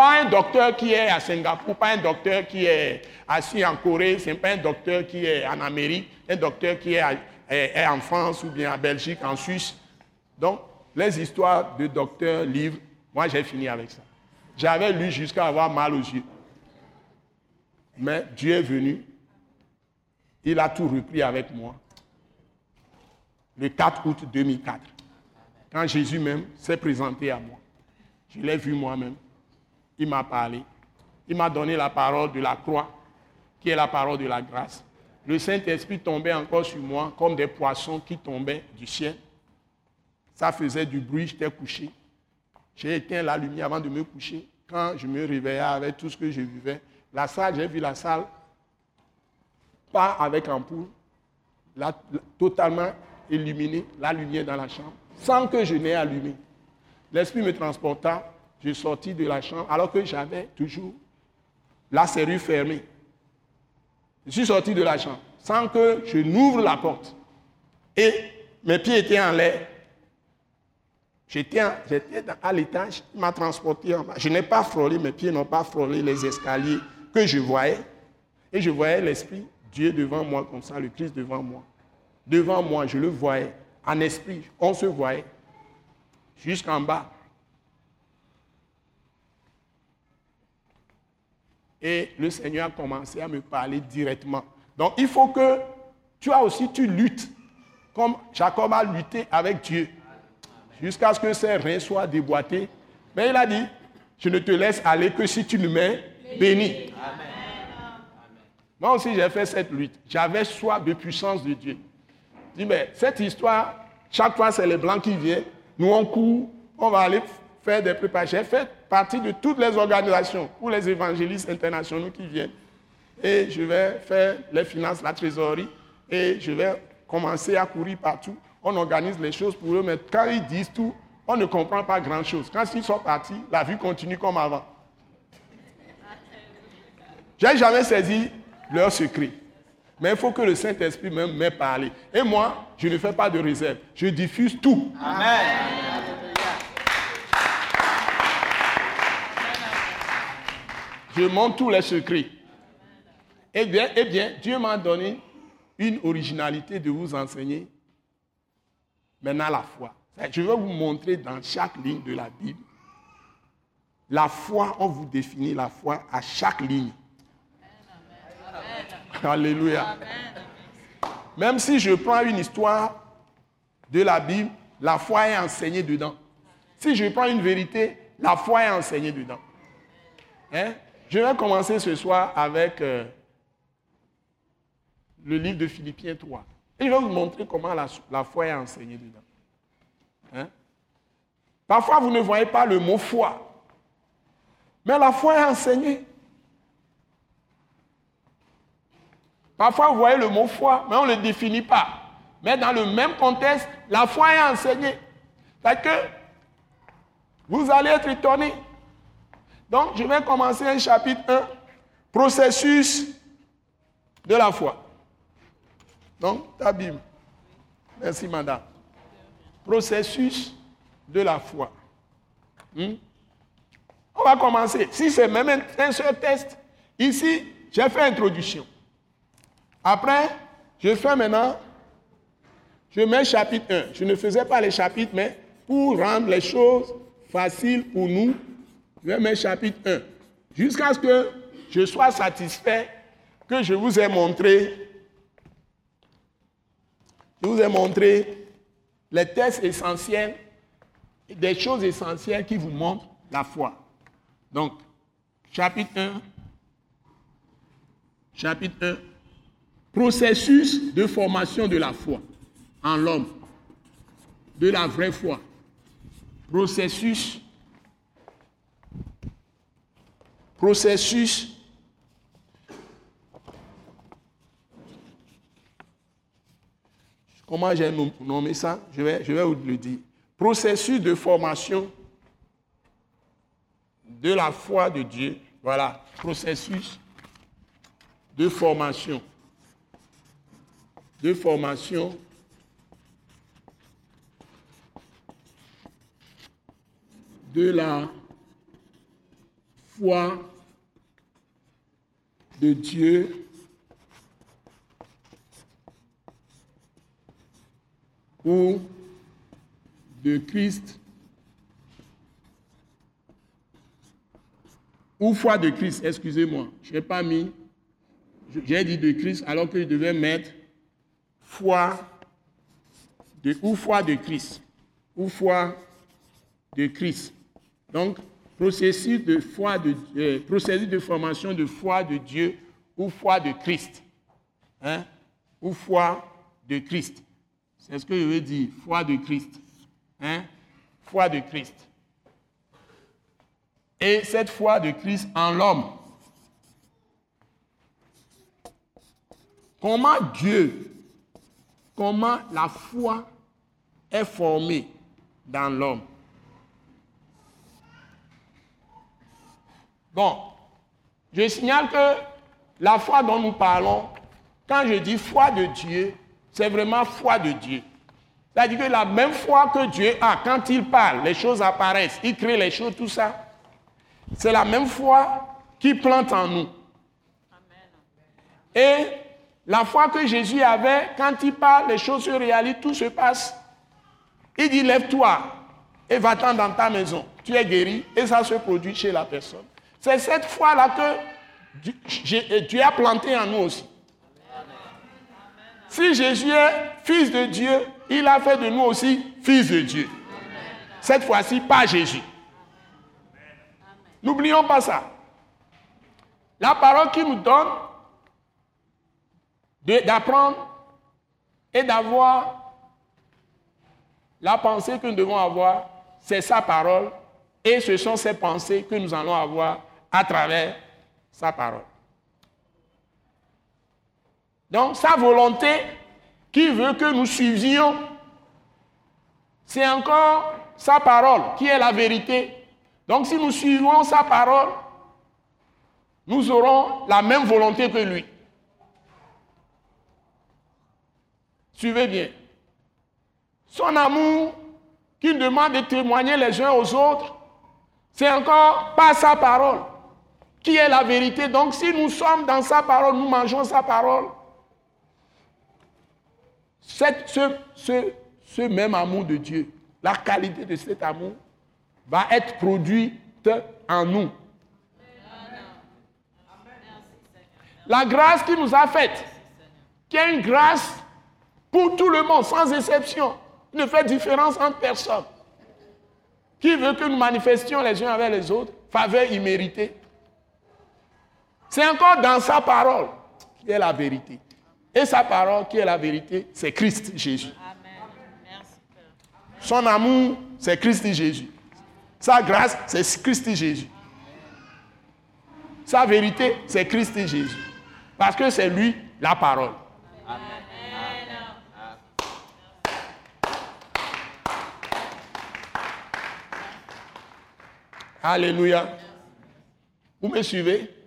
Pas un docteur qui est à Singapour, pas un docteur qui est assis en Corée, ce n'est pas un docteur qui est en Amérique, un docteur qui est, est en France ou bien en Belgique, en Suisse. Donc, les histoires de docteurs, livres, moi j'ai fini avec ça. J'avais lu jusqu'à avoir mal aux yeux. Mais Dieu est venu. Il a tout repris avec moi. Le 4 août 2004. Quand Jésus même s'est présenté à moi. Je l'ai vu moi-même. Il m'a parlé. Il m'a donné la parole de la croix, qui est la parole de la grâce. Le Saint-Esprit tombait encore sur moi comme des poissons qui tombaient du ciel. Ça faisait du bruit, j'étais couché. J'ai éteint la lumière avant de me coucher. Quand je me réveillais avec tout ce que je vivais, la salle, j'ai vu la salle, pas avec ampoule, totalement illuminée, la lumière dans la chambre, sans que je n'ai allumé. L'esprit me transporta, je sortis de la chambre alors que j'avais toujours la serrure fermée. Je suis sorti de la chambre sans que je n'ouvre la porte. Et mes pieds étaient en l'air. J'étais à l'étage, il m'a transporté en bas. Je n'ai pas frôlé, mes pieds n'ont pas frôlé les escaliers que je voyais. Et je voyais l'Esprit, Dieu devant moi comme ça, le Christ devant moi. Devant moi, je le voyais. En esprit, on se voyait. Jusqu'en bas. Et le Seigneur a commencé à me parler directement. Donc il faut que toi aussi tu luttes comme Jacob a lutté avec Dieu jusqu'à ce que ses reins soient déboîtés. Mais il a dit, je ne te laisse aller que si tu ne m'es béni. Moi aussi, j'ai fait cette lutte. J'avais soif de puissance de Dieu. Je dis, mais cette histoire, chaque fois, c'est les Blancs qui viennent. Nous, on court, on va aller faire des préparations. J'ai fait partie de toutes les organisations ou les évangélistes internationaux qui viennent. Et je vais faire les finances, la trésorerie. Et je vais commencer à courir partout on organise les choses pour eux, mais quand ils disent tout, on ne comprend pas grand-chose. Quand ils sont partis, la vie continue comme avant. J'ai jamais saisi leur secret. Mais il faut que le Saint-Esprit m'ait parlé. Et moi, je ne fais pas de réserve. Je diffuse tout. Amen. Je montre tous les secrets. Eh bien, eh bien Dieu m'a donné une originalité de vous enseigner Maintenant, la foi. Je vais vous montrer dans chaque ligne de la Bible. La foi, on vous définit la foi à chaque ligne. Alléluia. Même si je prends une histoire de la Bible, la foi est enseignée dedans. Si je prends une vérité, la foi est enseignée dedans. Hein? Je vais commencer ce soir avec euh, le livre de Philippiens 3. Et je vais vous montrer comment la, foi est enseignée dedans. Hein? Parfois, vous ne voyez pas le mot foi. Mais la foi est enseignée. Parfois, vous voyez le mot foi, mais on ne le définit pas. Mais dans le même contexte, la foi est enseignée. Parce que vous allez être étonnés. Donc, je vais commencer un chapitre 1, processus de la foi. Donc, ta Bible. Merci, madame. Processus de la foi. Hmm? On va commencer. Si c'est même un seul test, ici, j'ai fait introduction. Après, je fais maintenant, je mets chapitre 1. Je ne faisais pas les chapitres, mais pour rendre les choses faciles pour nous, je vais mettre chapitre 1. Jusqu'à ce que je sois satisfait que je vous ai montré Je vous ai montré les tests essentiels, des choses essentielles qui vous montrent la foi. Donc, chapitre 1, chapitre 1, processus de formation de la foi en l'homme, de la vraie foi. Processus, processus Comment j'ai nommé ça? Je vais, je vais vous le dire. Processus de formation de la foi de Dieu. Voilà, processus de formation. De formation de la foi de Dieu. Ou de Christ. Ou foi de Christ, excusez-moi, je n'ai pas mis, j'ai dit de Christ alors que je devais mettre foi de, ou foi de Christ, ou foi de Christ. Donc, processus de, foi de, euh, processus de formation de foi de Dieu ou foi de Christ. Hein? Ou foi de Christ. C'est ce que je veux dire, foi de Christ. Hein? Foi de Christ. Et cette foi de Christ en l'homme. Comment Dieu, comment la foi est formée dans l'homme? Bon, je signale que la foi dont nous parlons, quand je dis foi de Dieu, c'est vraiment foi de Dieu. C'est-à-dire que la même foi que Dieu a, quand il parle, les choses apparaissent, il crée les choses, tout ça, c'est la même foi qui plante en nous. Et la foi que Jésus avait, quand il parle, les choses se réalisent, tout se passe. Il dit, lève-toi et va-t'en dans ta maison. Tu es guéri et ça se produit chez la personne. C'est cette foi-là que Dieu a planté en nous aussi. Si Jésus est fils de Dieu, il a fait de nous aussi fils de Dieu. Cette fois-ci, pas Jésus. N'oublions pas ça. La parole qui nous donne d'apprendre et d'avoir la pensée que nous devons avoir, c'est sa parole. Et ce sont ces pensées que nous allons avoir à travers sa parole. Donc sa volonté qui veut que nous suivions, c'est encore sa parole qui est la vérité. Donc si nous suivons sa parole, nous aurons la même volonté que lui. Suivez bien. Son amour qu'il demande de témoigner les uns aux autres, c'est encore pas sa parole qui est la vérité. Donc si nous sommes dans sa parole, nous mangeons sa parole, ce, même amour de Dieu, la qualité de cet amour va être produite en nous. La grâce qui nous a faite, qui est une grâce pour tout le monde, sans exception, ne fait différence entre personne. Qui veut que nous manifestions les uns avec les autres, faveur imméritée. C'est encore dans sa parole qui est la vérité. Et sa parole, qui est la vérité, c'est Christ Jésus. Son amour, c'est Christ Jésus. Sa grâce, c'est Christ Jésus. Sa vérité, c'est Christ Jésus. Parce que c'est lui la parole. Alléluia. Vous me suivez?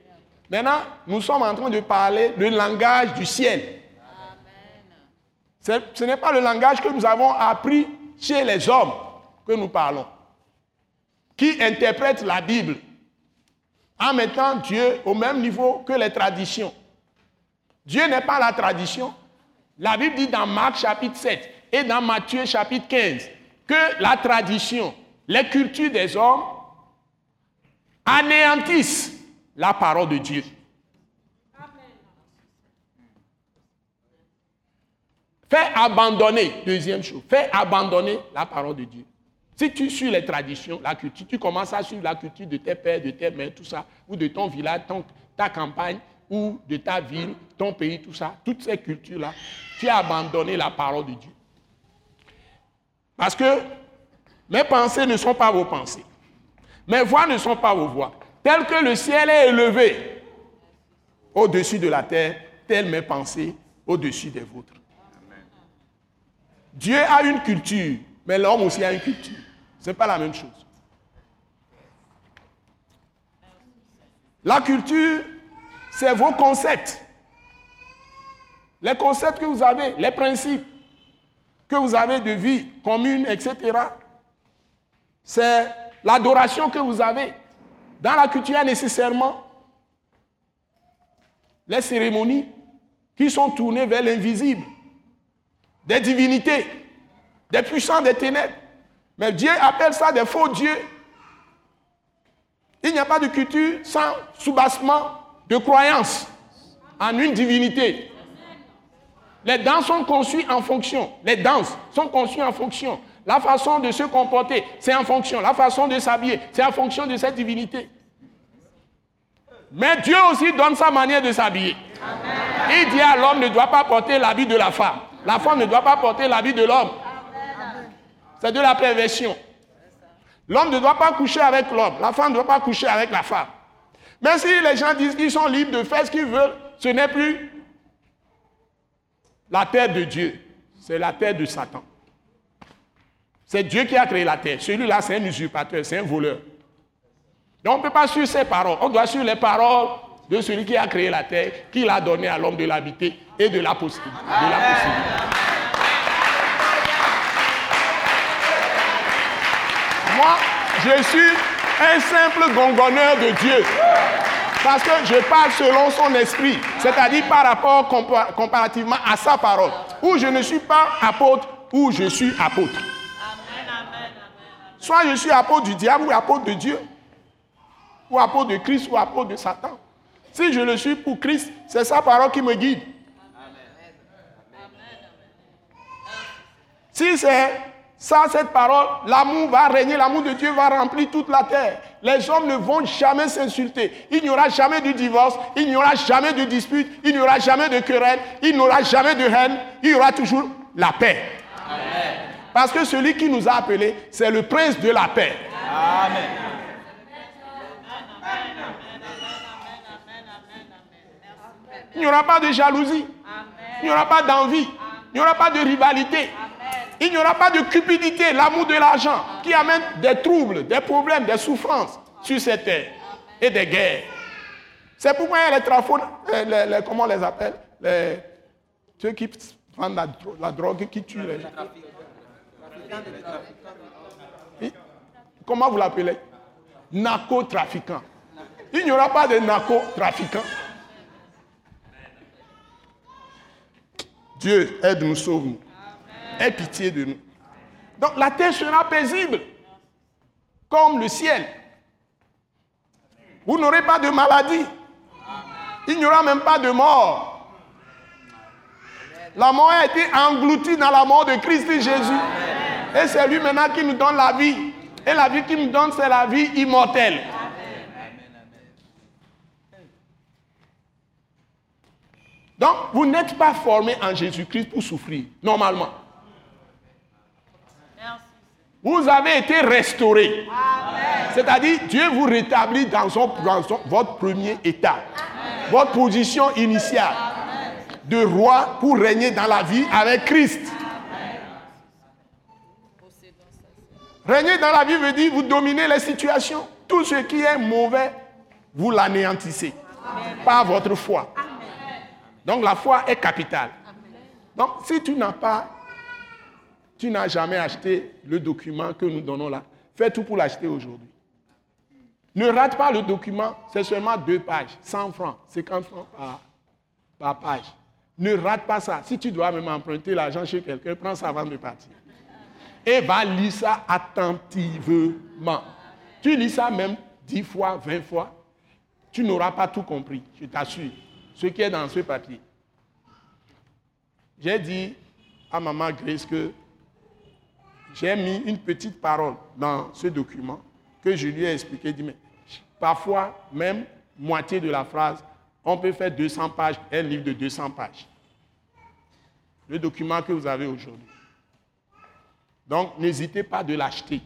Maintenant, nous sommes en train de parler le langage du ciel. Ce n'est pas le langage que nous avons appris chez les hommes que nous parlons, qui interprètent la Bible en mettant Dieu au même niveau que les traditions. Dieu n'est pas la tradition. La Bible dit dans Marc chapitre 7 et dans Matthieu chapitre 15 que la tradition, les cultures des hommes anéantissent la parole de Dieu. Fais abandonner, deuxième chose, fais abandonner la parole de Dieu. Si tu suis les traditions, la culture, tu commences à suivre la culture de tes pères, de tes mères, tout ça, ou de ton village, ta campagne, ou de ta ville, ton pays, tout ça, toutes ces cultures-là, tu as abandonné la parole de Dieu. Parce que mes pensées ne sont pas vos pensées. Mes voix ne sont pas vos voix. Tel que le ciel est élevé au-dessus de la terre, telles mes pensées au-dessus des vôtres. Dieu a une culture, mais l'homme aussi a une culture. Ce n'est pas la même chose. La culture, c'est vos concepts. Les concepts que vous avez, les principes que vous avez de vie commune, etc. C'est l'adoration que vous avez. Dans la culture, nécessairement les cérémonies qui sont tournées vers l'invisible, des divinités, des puissants des ténèbres. Mais Dieu appelle ça des faux dieux. Il n'y a pas de culture sans soubassement de croyance en une divinité. Les danses sont conçues en fonction. Les danses sont conçues en fonction. La façon de se comporter, c'est en fonction. La façon de s'habiller, c'est en fonction de cette divinité. Mais Dieu aussi donne sa manière de s'habiller. Il dit à l'homme ne doit pas porter l'habit de la femme. La femme ne doit pas porter l'habit de l'homme. C'est de la perversion. L'homme ne doit pas coucher avec l'homme. La femme ne doit pas coucher avec la femme. Mais si les gens disent qu'ils sont libres de faire ce qu'ils veulent, ce n'est plus la terre de Dieu. C'est la terre de Satan. C'est Dieu qui a créé la terre. Celui-là, c'est un usurpateur, c'est un voleur. Donc on ne peut pas suivre ses paroles. On doit suivre les paroles de celui qui a créé la terre, qui l'a donné à l'homme de l'habiter et de la possibilité. Moi, je suis un simple gongonneur de Dieu. Parce que je parle selon son esprit, c'est-à-dire par rapport comparativement à sa parole. Ou je ne suis pas apôtre, ou je suis apôtre. Soit je suis apôtre du diable ou apôtre de Dieu, ou apôtre de Christ ou apôtre de Satan. Si je le suis pour Christ, c'est sa parole qui me guide. Si c'est ça, cette parole, l'amour va régner, l'amour de Dieu va remplir toute la terre. Les hommes ne vont jamais s'insulter. Il n'y aura jamais de divorce, il n'y aura jamais de dispute, il n'y aura jamais de querelle, il n'y aura jamais de haine, il y aura toujours la paix. Parce que celui qui nous a appelés, c'est le prince de la paix. Amen. Il n'y aura pas de jalousie. Il n'y aura pas d'envie. Il n'y aura pas de rivalité. Il n'y aura pas de cupidité, l'amour de l'argent, qui amène des troubles, des problèmes, des souffrances sur cette terre et des guerres. C'est pourquoi il y a les trafos, comment on les appelle? Les, Ceux qui vendent la, drogue, qui tuent les gens. Comment vous l'appelez? Narcotrafiquants. Il n'y aura pas de narcotrafiquants. Dieu, aide-nous, sauve-nous. Aie pitié de nous. Donc la terre sera paisible, comme le ciel. Vous n'aurez pas de maladie. Il n'y aura même pas de mort. La mort a été engloutie dans la mort de Christ et Jésus. Et c'est lui maintenant qui nous donne la vie. Et la vie qu'il nous donne, c'est la vie immortelle. Donc, vous n'êtes pas formé en Jésus-Christ pour souffrir, normalement. Vous avez été restauré. C'est-à-dire, Dieu vous rétablit dans, votre premier état, votre position initiale de roi pour régner dans la vie avec Christ. Régner dans la vie veut dire vous dominez les situations. Tout ce qui est mauvais, vous l'anéantissez par votre foi. Donc la foi est capitale. Donc si tu n'as pas, tu n'as jamais acheté le document que nous donnons là, fais tout pour l'acheter aujourd'hui. Ne rate pas le document, c'est seulement deux pages, 100 francs, 50 francs par, par page. Ne rate pas ça. Si tu dois même emprunter l'argent chez quelqu'un, prends ça avant de partir. Et va lire ça attentivement. Tu lis ça même 10 fois, 20 fois, tu n'auras pas tout compris, je t'assure ce qui est dans ce papier. J'ai dit à Maman Grace que j'ai mis une petite parole dans ce document que je lui ai expliqué. Parfois, même moitié de la phrase, on peut faire 200 pages, un livre de 200 pages. Le document que vous avez aujourd'hui. Donc, n'hésitez pas de l'acheter.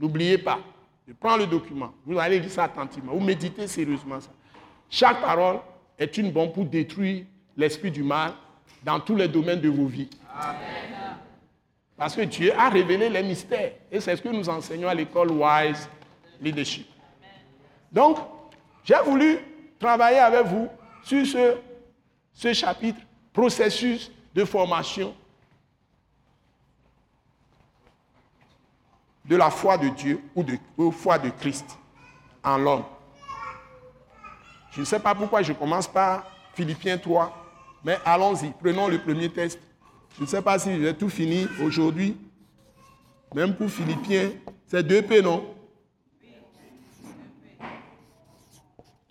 N'oubliez pas de prendre le document. Vous allez lire ça attentivement. Vous méditez sérieusement ça. Chaque parole est une bombe pour détruire l'esprit du mal dans tous les domaines de vos vies. Parce que Dieu a révélé les mystères. Et c'est ce que nous enseignons à l'école Wise Leadership. Donc, j'ai voulu travailler avec vous sur ce, ce chapitre, processus de formation de la foi de Dieu ou de la foi de Christ en l'homme. Je ne sais pas pourquoi je commence par Philippiens 3, mais allons-y, prenons le premier test. Je ne sais pas si j'ai tout fini aujourd'hui. Même pour Philippiens, c'est 2 P, non?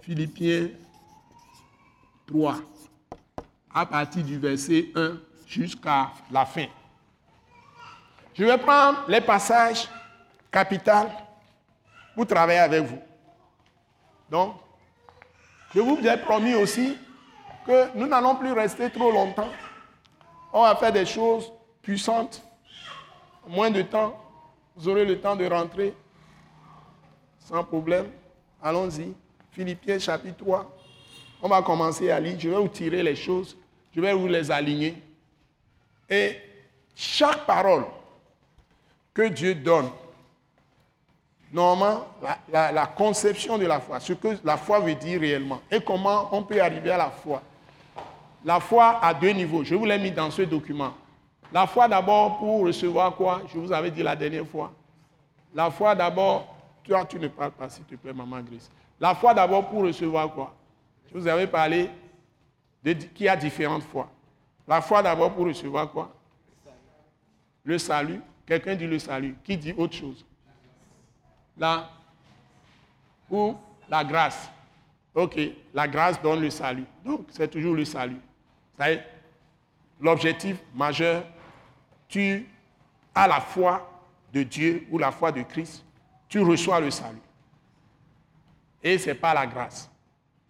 Philippiens 3, à partir du verset 1 jusqu'à la fin. Je vais prendre les passages capitaux pour travailler avec vous. Donc, je vous ai promis aussi que nous n'allons plus rester trop longtemps on va faire des choses puissantes. moins de temps, vous aurez le temps de rentrer sans problème. Allons-y. Philippiens chapitre 3. On va commencer à lire. Je vais vous tirer les choses. Je vais vous les aligner. Et chaque parole que Dieu donne, normalement, la, conception de la foi, ce que la foi veut dire réellement, et comment on peut arriver à la foi. La foi à deux niveaux. Je vous l'ai mis dans ce document. La foi d'abord pour recevoir quoi? Je vous avais dit la dernière fois. La foi d'abord, toi tu ne parles pas s'il te plaît, maman Gris. La foi d'abord pour recevoir quoi? Je vous avais parlé de qu'il y a différentes foi. La foi d'abord pour recevoir quoi? Le salut. Quelqu'un dit le salut. Qui dit autre chose? Là, ou la grâce. Ok, la grâce donne le salut. Donc, c'est toujours le salut. L'objectif majeur, tu as la foi de Dieu ou la foi de Christ, tu reçois le salut. Et ce n'est pas la grâce.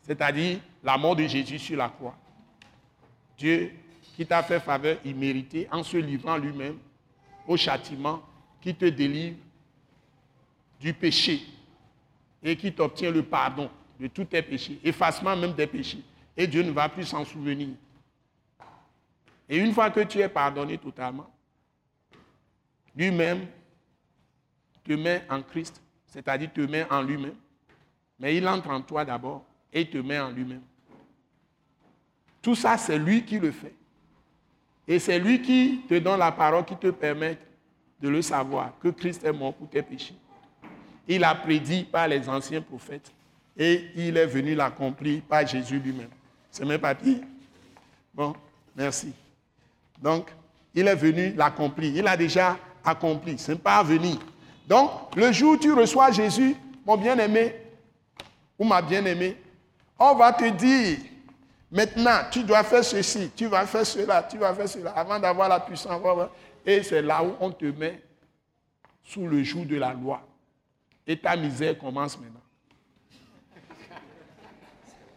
C'est-à-dire la mort de Jésus sur la croix. Dieu qui t'a fait faveur imméritée en se livrant lui-même au châtiment qui te délivre du péché et qui t'obtient le pardon de tous tes péchés, effacement même des péchés. Et Dieu ne va plus s'en souvenir. Et une fois que tu es pardonné totalement, lui-même te met en Christ, c'est-à-dire te met en lui-même. Mais il entre en toi d'abord et te met en lui-même. Tout ça, c'est lui qui le fait. Et c'est lui qui te donne la parole qui te permet de le savoir, que Christ est mort pour tes péchés. Il a prédit par les anciens prophètes et il est venu l'accomplir par Jésus lui-même. C'est mes papiers Bon, merci. Donc, il est venu l'accomplir. Il a déjà accompli. Ce n'est pas à venir. Donc, le jour où tu reçois Jésus, mon bien-aimé, ou ma bien-aimée, on va te dire, maintenant, tu dois faire ceci, tu vas faire cela, tu vas faire cela, avant d'avoir la puissance. Et c'est là où on te met sous le joug de la loi. Et ta misère commence maintenant.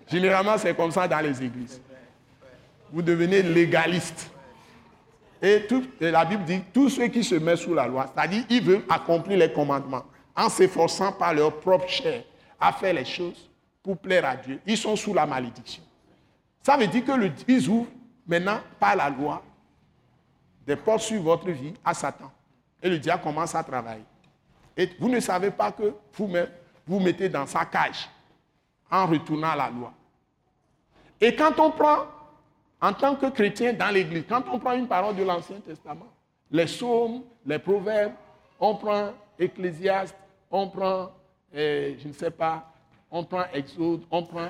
Généralement, c'est comme ça dans les églises. Vous devenez légaliste. Et, la Bible dit, tous ceux qui se mettent sous la loi, c'est-à-dire ils veulent accomplir les commandements en s'efforçant par leur propre chair à faire les choses pour plaire à Dieu, ils sont sous la malédiction. Ça veut dire qu'ils ouvrent maintenant par la loi des portes sur votre vie à Satan. Et le diable commence à travailler. Et vous ne savez pas que vous vous mettez dans sa cage en retournant à la loi. Et quand on prend en tant que chrétien dans l'Église, quand on prend une parole de l'Ancien Testament, les psaumes, les proverbes, on prend Ecclésiaste, on prend, euh, je ne sais pas, on prend Exode, on prend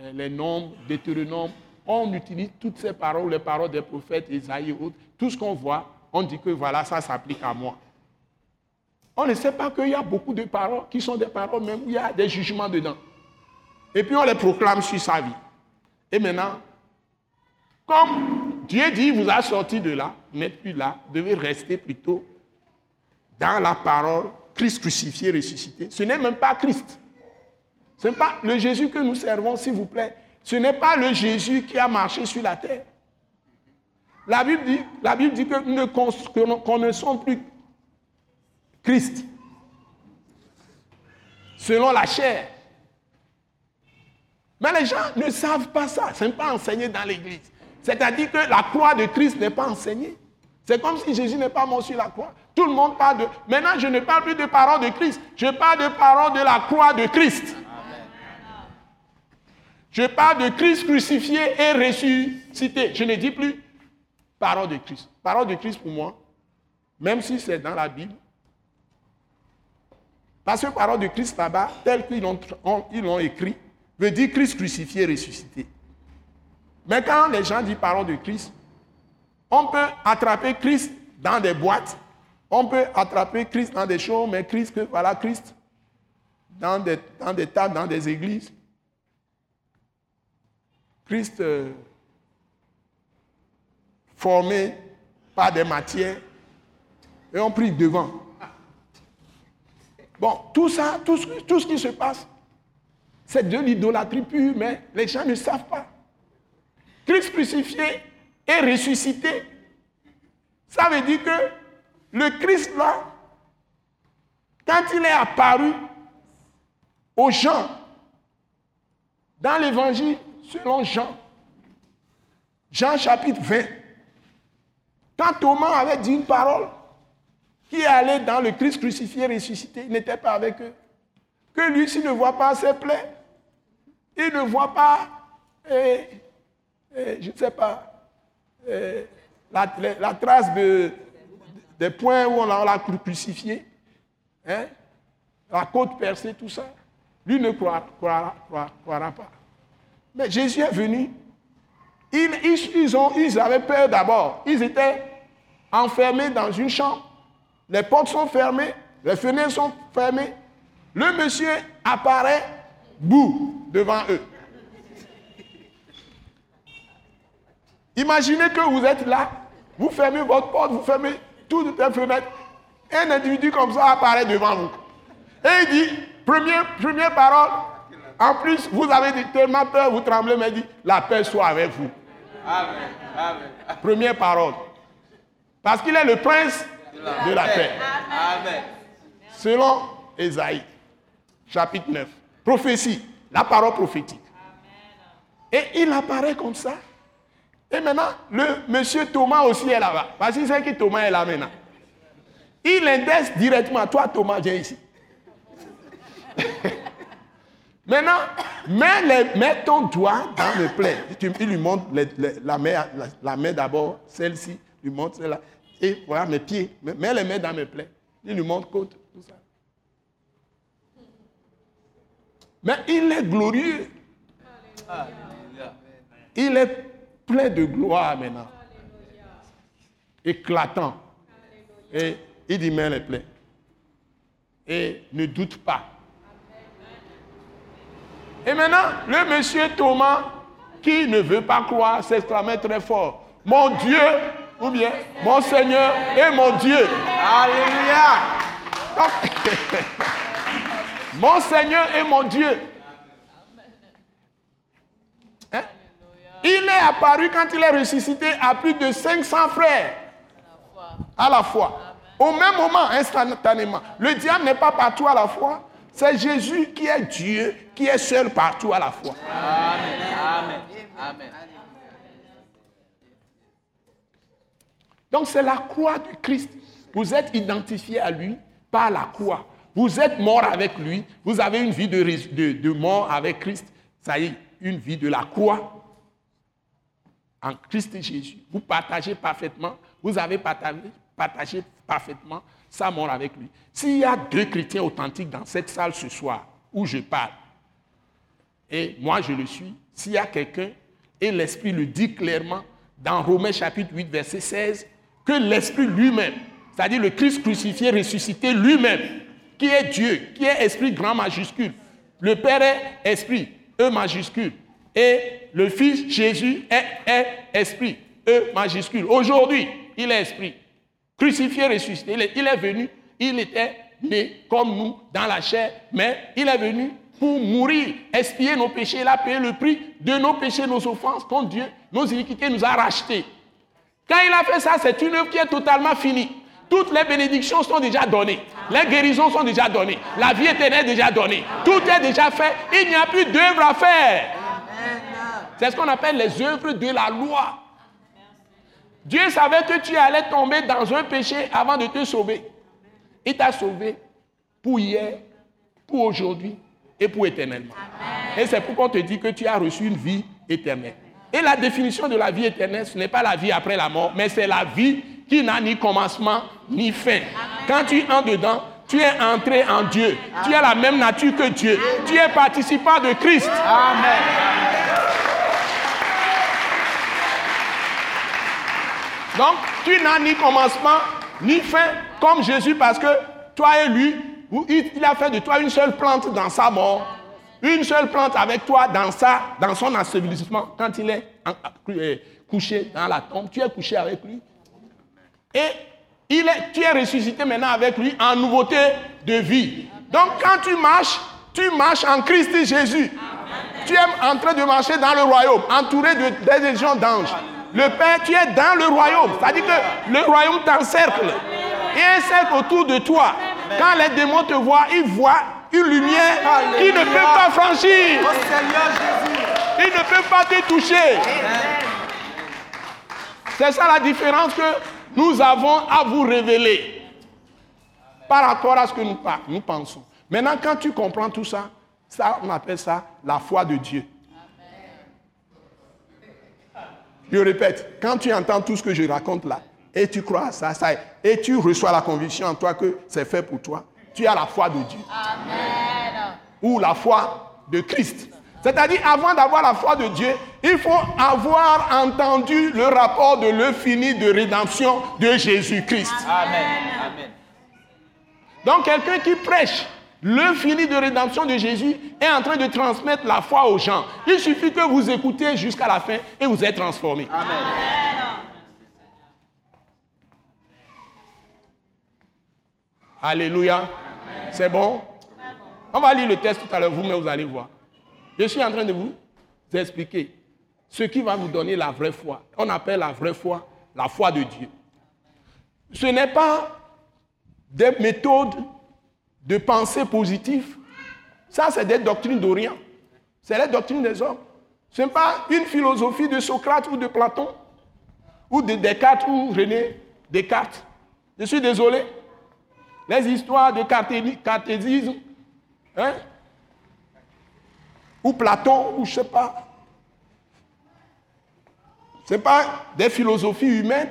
euh, les nombres, Deutéronome, on utilise toutes ces paroles, les paroles des prophètes, Isaïe et autres, tout ce qu'on voit, on dit que voilà, ça s'applique à moi. On ne sait pas qu'il y a beaucoup de paroles qui sont des paroles même où il y a des jugements dedans. Et puis on les proclame sur sa vie. Et maintenant, comme Dieu dit, vous a sorti de là, n'êtes plus là, vous devez rester plutôt dans la parole, Christ crucifié, ressuscité. Ce n'est même pas Christ. Ce n'est pas le Jésus que nous servons, s'il vous plaît. Ce n'est pas le Jésus qui a marché sur la terre. La Bible dit que nous ne connaissons plus Christ selon la chair. Mais les gens ne savent pas ça. Ce n'est pas enseigné dans l'Église. C'est-à-dire que la croix de Christ n'est pas enseignée. C'est comme si Jésus n'est pas mort sur la croix. Tout le monde parle de... Maintenant, je ne parle plus de parole de Christ. Je parle de parole de la croix de Christ. Je parle de Christ crucifié et ressuscité. Je ne dis plus parole de Christ. Parole de Christ pour moi, même si c'est dans la Bible, parce que parole de Christ là-bas, tel qu'ils l'ont écrit, veut dire Christ crucifié, ressuscité. Mais quand les gens disent parole de Christ, on peut attraper Christ dans des boîtes, on peut attraper Christ dans des choses, mais Christ, voilà Christ, dans des, tables, dans des églises. Christ euh, formé par des matières, et on prie devant. Bon, tout ça, tout ce, tout ce qui se passe, c'est de l'idolâtrie pure, mais les gens ne savent pas. Christ crucifié et ressuscité, ça veut dire que le Christ là, quand il est apparu aux gens, dans l'évangile selon Jean, Jean chapitre 20, quand Thomas avait dit une parole, qui est allé dans le Christ crucifié, ressuscité, n'était pas avec eux. Que lui, s'il ne voit pas ses plaies, il ne voit pas, je ne sais pas, la, trace de, des points où on l'a crucifié, hein, la côte percée, tout ça. Lui ne croira, pas. Mais Jésus est venu. ils, ont, ils avaient peur d'abord. Ils étaient enfermés dans une chambre les portes sont fermées, les fenêtres sont fermées. Le monsieur apparaît, bout, devant eux. Imaginez que vous êtes là, vous fermez votre porte, vous fermez toutes les fenêtres. Un individu comme ça apparaît devant vous. Et il dit, première, première parole, en plus, vous avez tellement peur, vous tremblez, mais il dit, la paix soit avec vous. Amen. Première parole. Parce qu'il est le prince de la paix. Selon Esaïe, chapitre 9. Prophétie, la parole prophétique. Et il apparaît comme ça. Et maintenant, le monsieur Thomas aussi est là-bas. Parce qu'il sait que Thomas est là maintenant. Il indexe directement. Toi, Thomas, viens ici. maintenant, mets, ton doigt dans le plein. Il lui montre la main, la main d'abord, celle-ci, lui montre celle-là. Et voilà mes pieds. Mets les mains dans mes plaies. Il lui montre côte, tout ça. Mais il est glorieux. Il est plein de gloire maintenant. Éclatant. Et il dit mets les plaies. Et ne doute pas. Et maintenant, le monsieur Thomas, qui ne veut pas croire, s'exclamait très fort. Mon Dieu ou bien mon Seigneur et mon Dieu. Alléluia. mon Seigneur et mon Dieu. Hein? Il est apparu quand il est ressuscité à plus de 500 frères à la fois. Au même moment, instantanément. Le diable n'est pas partout à la fois. C'est Jésus qui est Dieu, qui est seul partout à la fois. Amen. Amen. Amen. Donc c'est la croix de Christ. Vous êtes identifié à lui par la croix. Vous êtes mort avec lui. Vous avez une vie de, mort avec Christ. Ça y est, une vie de la croix en Christ Jésus. Vous partagez parfaitement. Vous avez partagé parfaitement sa mort avec lui. S'il y a deux chrétiens authentiques dans cette salle ce soir où je parle, et moi je le suis, s'il y a quelqu'un, et l'Esprit le dit clairement dans Romains chapitre 8, verset 16, que l'Esprit lui-même, c'est-à-dire le Christ crucifié, ressuscité lui-même, qui est Dieu, qui est Esprit grand majuscule. Le Père est Esprit, E majuscule. Et le Fils Jésus est, Esprit. E majuscule. Aujourd'hui, il est esprit. Crucifié, ressuscité. Il est, venu, il était né comme nous dans la chair, mais il est venu pour mourir, expier nos péchés. Il a payé le prix de nos péchés, nos offenses contre Dieu, nos iniquités nous a rachetés. Quand il a fait ça, c'est une œuvre qui est totalement finie. Toutes les bénédictions sont déjà données. Les guérisons sont déjà données. La vie éternelle est déjà donnée. Tout est déjà fait. Il n'y a plus d'œuvre à faire. C'est ce qu'on appelle les œuvres de la loi. Dieu savait que tu allais tomber dans un péché avant de te sauver. Il t'a sauvé pour hier, pour aujourd'hui et pour éternellement. Et c'est pourquoi on te dit que tu as reçu une vie éternelle. Et la définition de la vie éternelle, ce n'est pas la vie après la mort, mais c'est la vie qui n'a ni commencement ni fin. Quand tu entres dedans, tu es entré en Dieu. Tu as la même nature que Dieu. Tu es participant de Christ. Amen. Donc, tu n'as ni commencement ni fin comme Jésus parce que toi et lui, il a fait de toi une seule plante dans sa mort une seule plante avec toi dans, sa, dans son ensevelissement, quand il est euh, couché dans la tombe, tu es couché avec lui. Et il est, tu es ressuscité maintenant avec lui en nouveauté de vie. Donc quand tu marches, tu marches en Christ Jésus. Tu es en train de marcher dans le royaume, entouré de, des légions d'anges. Le Père, tu es dans le royaume. C'est-à-dire que le royaume t'encercle. Et un cercle autour de toi. Quand les démons te voient, ils voient une lumière qui ne peut pas franchir. Il ne peut pas te toucher. C'est ça la différence que nous avons à vous révéler par rapport à ce que nous, nous pensons. Maintenant, quand tu comprends tout ça, ça, on appelle ça la foi de Dieu. Je répète, quand tu entends tout ce que je raconte là, et tu crois à ça, ça et tu reçois la conviction en toi que c'est fait pour toi, tu as la foi de Dieu. Amen. Ou la foi de Christ. C'est-à-dire, avant d'avoir la foi de Dieu, il faut avoir entendu le rapport de l'infini de rédemption de Jésus-Christ. Amen. Donc, quelqu'un qui prêche l'infini de rédemption de Jésus est en train de transmettre la foi aux gens. Il suffit que vous écoutez jusqu'à la fin et vous êtes transformés. Amen. Alléluia. C'est bon? On va lire le texte tout à l'heure, vous, mais vous allez voir. Je suis en train de vous expliquer ce qui va vous donner la vraie foi. On appelle la vraie foi la foi de Dieu. Ce n'est pas des méthodes de pensée positive. Ça, c'est des doctrines d'Orient. C'est les doctrines des hommes. Ce n'est pas une philosophie de Socrate ou de Platon, ou de Descartes ou René Descartes. Je suis désolé les histoires de cartésisme, hein? ou Platon, ou je ne sais pas. Ce n'est pas des philosophies humaines.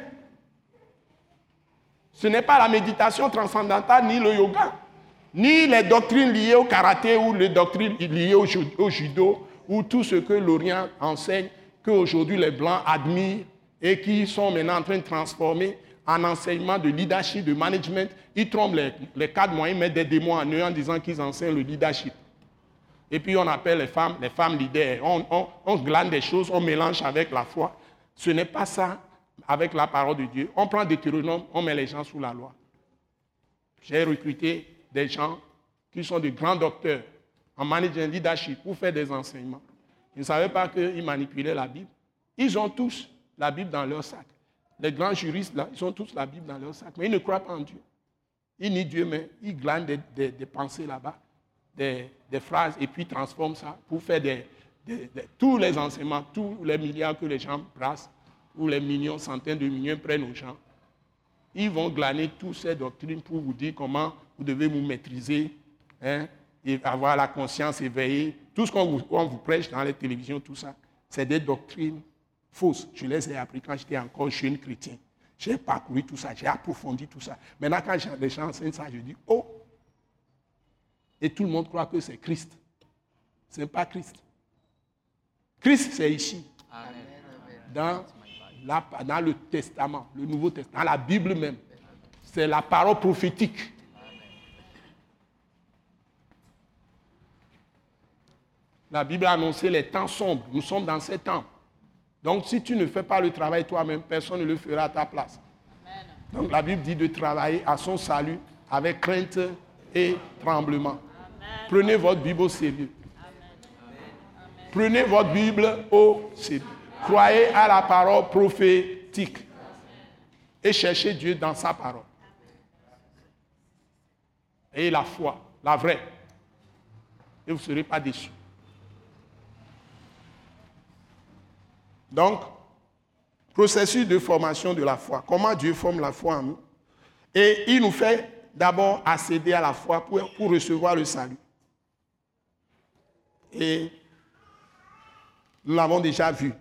Ce n'est pas la méditation transcendantale, ni le yoga, ni les doctrines liées au karaté ou les doctrines liées au, au judo, ou tout ce que l'Orient enseigne, qu'aujourd'hui les Blancs admirent et qui sont maintenant en train de transformer en enseignement de leadership, de management, ils trompent les, les cadres moyens, mettent des démons en eux en disant qu'ils enseignent le leadership. Et puis on appelle les femmes les femmes leaders. On, on, glane des choses, on mélange avec la foi. Ce n'est pas ça avec la parole de Dieu. On prend des Deutéronome, on met les gens sous la loi. J'ai recruté des gens qui sont de grands docteurs en management leadership pour faire des enseignements. Ils ne savaient pas qu'ils manipulaient la Bible. Ils ont tous la Bible dans leur sac. Les grands juristes, là, ils ont tous la Bible dans leur sac, mais ils ne croient pas en Dieu. Ils nient Dieu, mais ils glanent des, pensées là-bas, des, phrases, et puis transforment ça pour faire tous les enseignements, tous les milliards que les gens brassent, ou les millions, centaines de millions prennent aux gens. Ils vont glaner toutes ces doctrines pour vous dire comment vous devez vous maîtriser, hein, et avoir la conscience éveillée. Tout ce qu'on vous prêche dans les télévisions, tout ça, c'est des doctrines fausses. Je les ai appris quand j'étais encore jeune chrétien. J'ai parcouru tout ça, j'ai approfondi tout ça. Maintenant, quand les gens enseignent ça, je dis, oh, et tout le monde croit que c'est Christ. Ce n'est pas Christ. Christ, c'est ici. Dans, dans le Testament, le Nouveau Testament, dans la Bible même. C'est la parole prophétique. La Bible a annoncé les temps sombres. Nous sommes dans ces temps. Donc si tu ne fais pas le travail toi-même, personne ne le fera à ta place. Donc la Bible dit de travailler à son salut avec crainte et tremblement. Prenez votre Bible au sérieux. Prenez votre Bible au sérieux. Croyez à la parole prophétique et cherchez Dieu dans sa parole. Et la foi, la vraie. Et vous ne serez pas déçus. Donc, processus de formation de la foi. Comment Dieu forme la foi en nous? Et il nous fait d'abord accéder à la foi pour, recevoir le salut. Et nous l'avons déjà vu.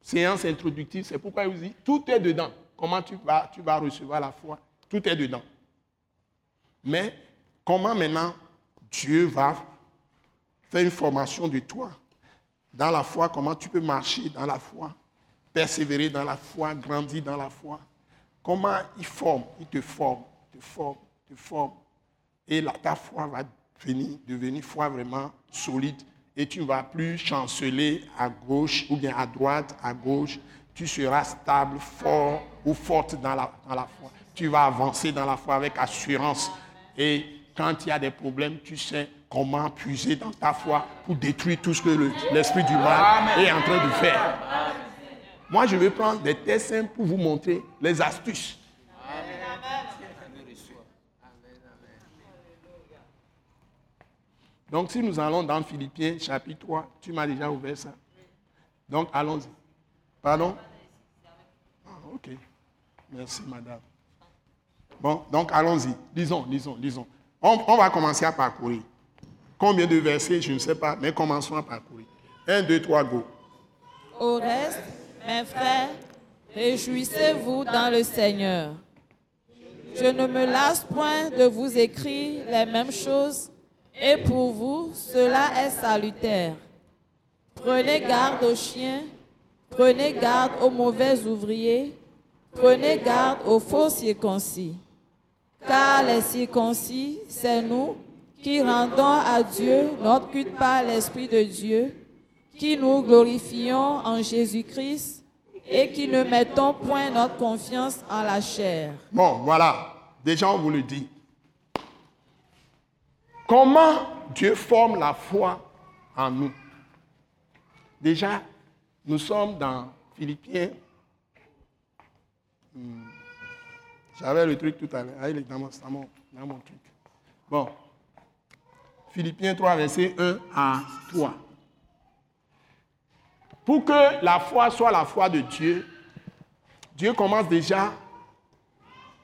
Séance introductive, c'est pourquoi il vous dit, tout est dedans. Comment tu vas recevoir la foi? Tout est dedans. Mais comment maintenant Dieu va faire une formation de toi? Dans la foi, comment tu peux marcher dans la foi, persévérer dans la foi, grandir dans la foi. Comment il forme, il te forme, te forme, te forme. Et ta foi va devenir, devenir foi vraiment solide. Et tu ne vas plus chanceler à gauche ou bien à droite, à gauche. Tu seras stable, fort ou forte dans la, dans la foi. Tu vas avancer dans la foi avec assurance. Et quand il y a des problèmes, tu sais comment puiser dans ta foi pour détruire tout ce que l'esprit du mal est en train de faire. Moi, je vais prendre des tests simples pour vous montrer les astuces. Donc, si nous allons dans Philippiens chapitre 3, tu m'as déjà ouvert ça. Donc, allons-y. Pardon? Ah, Ok. Merci, madame. Bon, donc allons-y. Lisons, lisons, lisons. on va commencer à parcourir. Combien de versets, je ne sais pas, mais commençons à parcourir. Un, deux, trois, go. Au reste, mes frères, réjouissez-vous dans le Seigneur. Je ne me lasse point de vous écrire les mêmes choses, et pour vous, cela est salutaire. Prenez garde aux chiens, prenez garde aux mauvais ouvriers, prenez garde aux faux circoncis. Car les circoncis, c'est nous qui rendons à Dieu notre culte par l'Esprit de Dieu, qui nous glorifions en Jésus-Christ et qui ne mettons point notre confiance en la chair. Bon, voilà, déjà on vous le dit. Comment Dieu forme la foi en nous? Déjà, nous sommes dans Philippiens. Hmm, j'avais le truc tout à l'heure. Ah, il est dans mon, dans mon truc. Bon, Philippiens 3, verset 1 à 3. Pour que la foi soit la foi de Dieu, Dieu commence déjà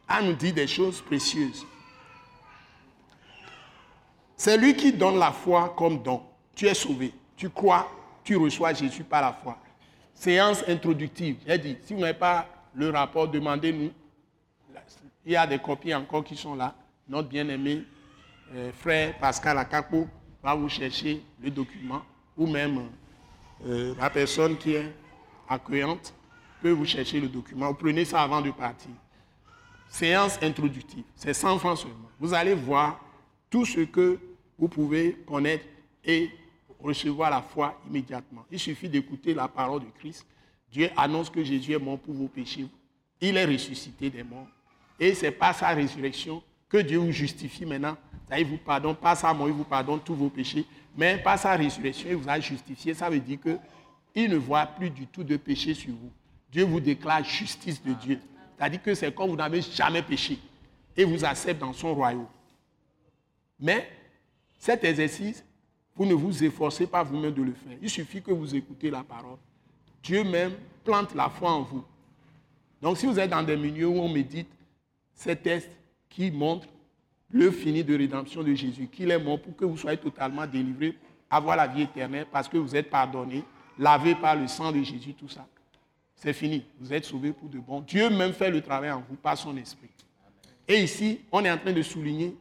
à nous dire des choses précieuses. C'est lui qui donne la foi comme don. Tu es sauvé. Tu crois, tu reçois Jésus par la foi. Séance introductive. J'ai dit, si vous n'avez pas le rapport, demandez-nous. Il y a des copies encore qui sont là. Notre bien-aimé euh, frère Pascal Akapo va vous chercher le document, ou même euh, la personne qui est accueillante peut vous chercher le document. Vous prenez ça avant de partir. Séance introductive, c'est 100 francs seulement. Vous allez voir tout ce que vous pouvez connaître et recevoir la foi immédiatement. Il suffit d'écouter la parole de Christ. Dieu annonce que Jésus est mort pour vos péchés. Il est ressuscité des morts. Et c'est par sa résurrection que Dieu vous justifie maintenant il vous pardonne, pas ça, moi, il vous pardonne tous vos péchés. Mais par sa résurrection, il vous a justifié. Ça veut dire qu'il ne voit plus du tout de péché sur vous. Dieu vous déclare justice de Dieu. C'est-à-dire que c'est comme vous n'avez jamais péché. Et vous accepte dans son royaume. Mais cet exercice, vous ne vous efforcez pas vous-même de le faire. Il suffit que vous écoutez la parole. Dieu même plante la foi en vous. Donc si vous êtes dans des milieux où on médite ces tests qui montrent le fini de rédemption de Jésus, qu'il est mort pour que vous soyez totalement délivrés, avoir la vie éternelle, parce que vous êtes pardonnés, lavés par le sang de Jésus, tout ça. C'est fini. Vous êtes sauvés pour de bon. Dieu même fait le travail en vous par son esprit. Et ici, on est en train de souligner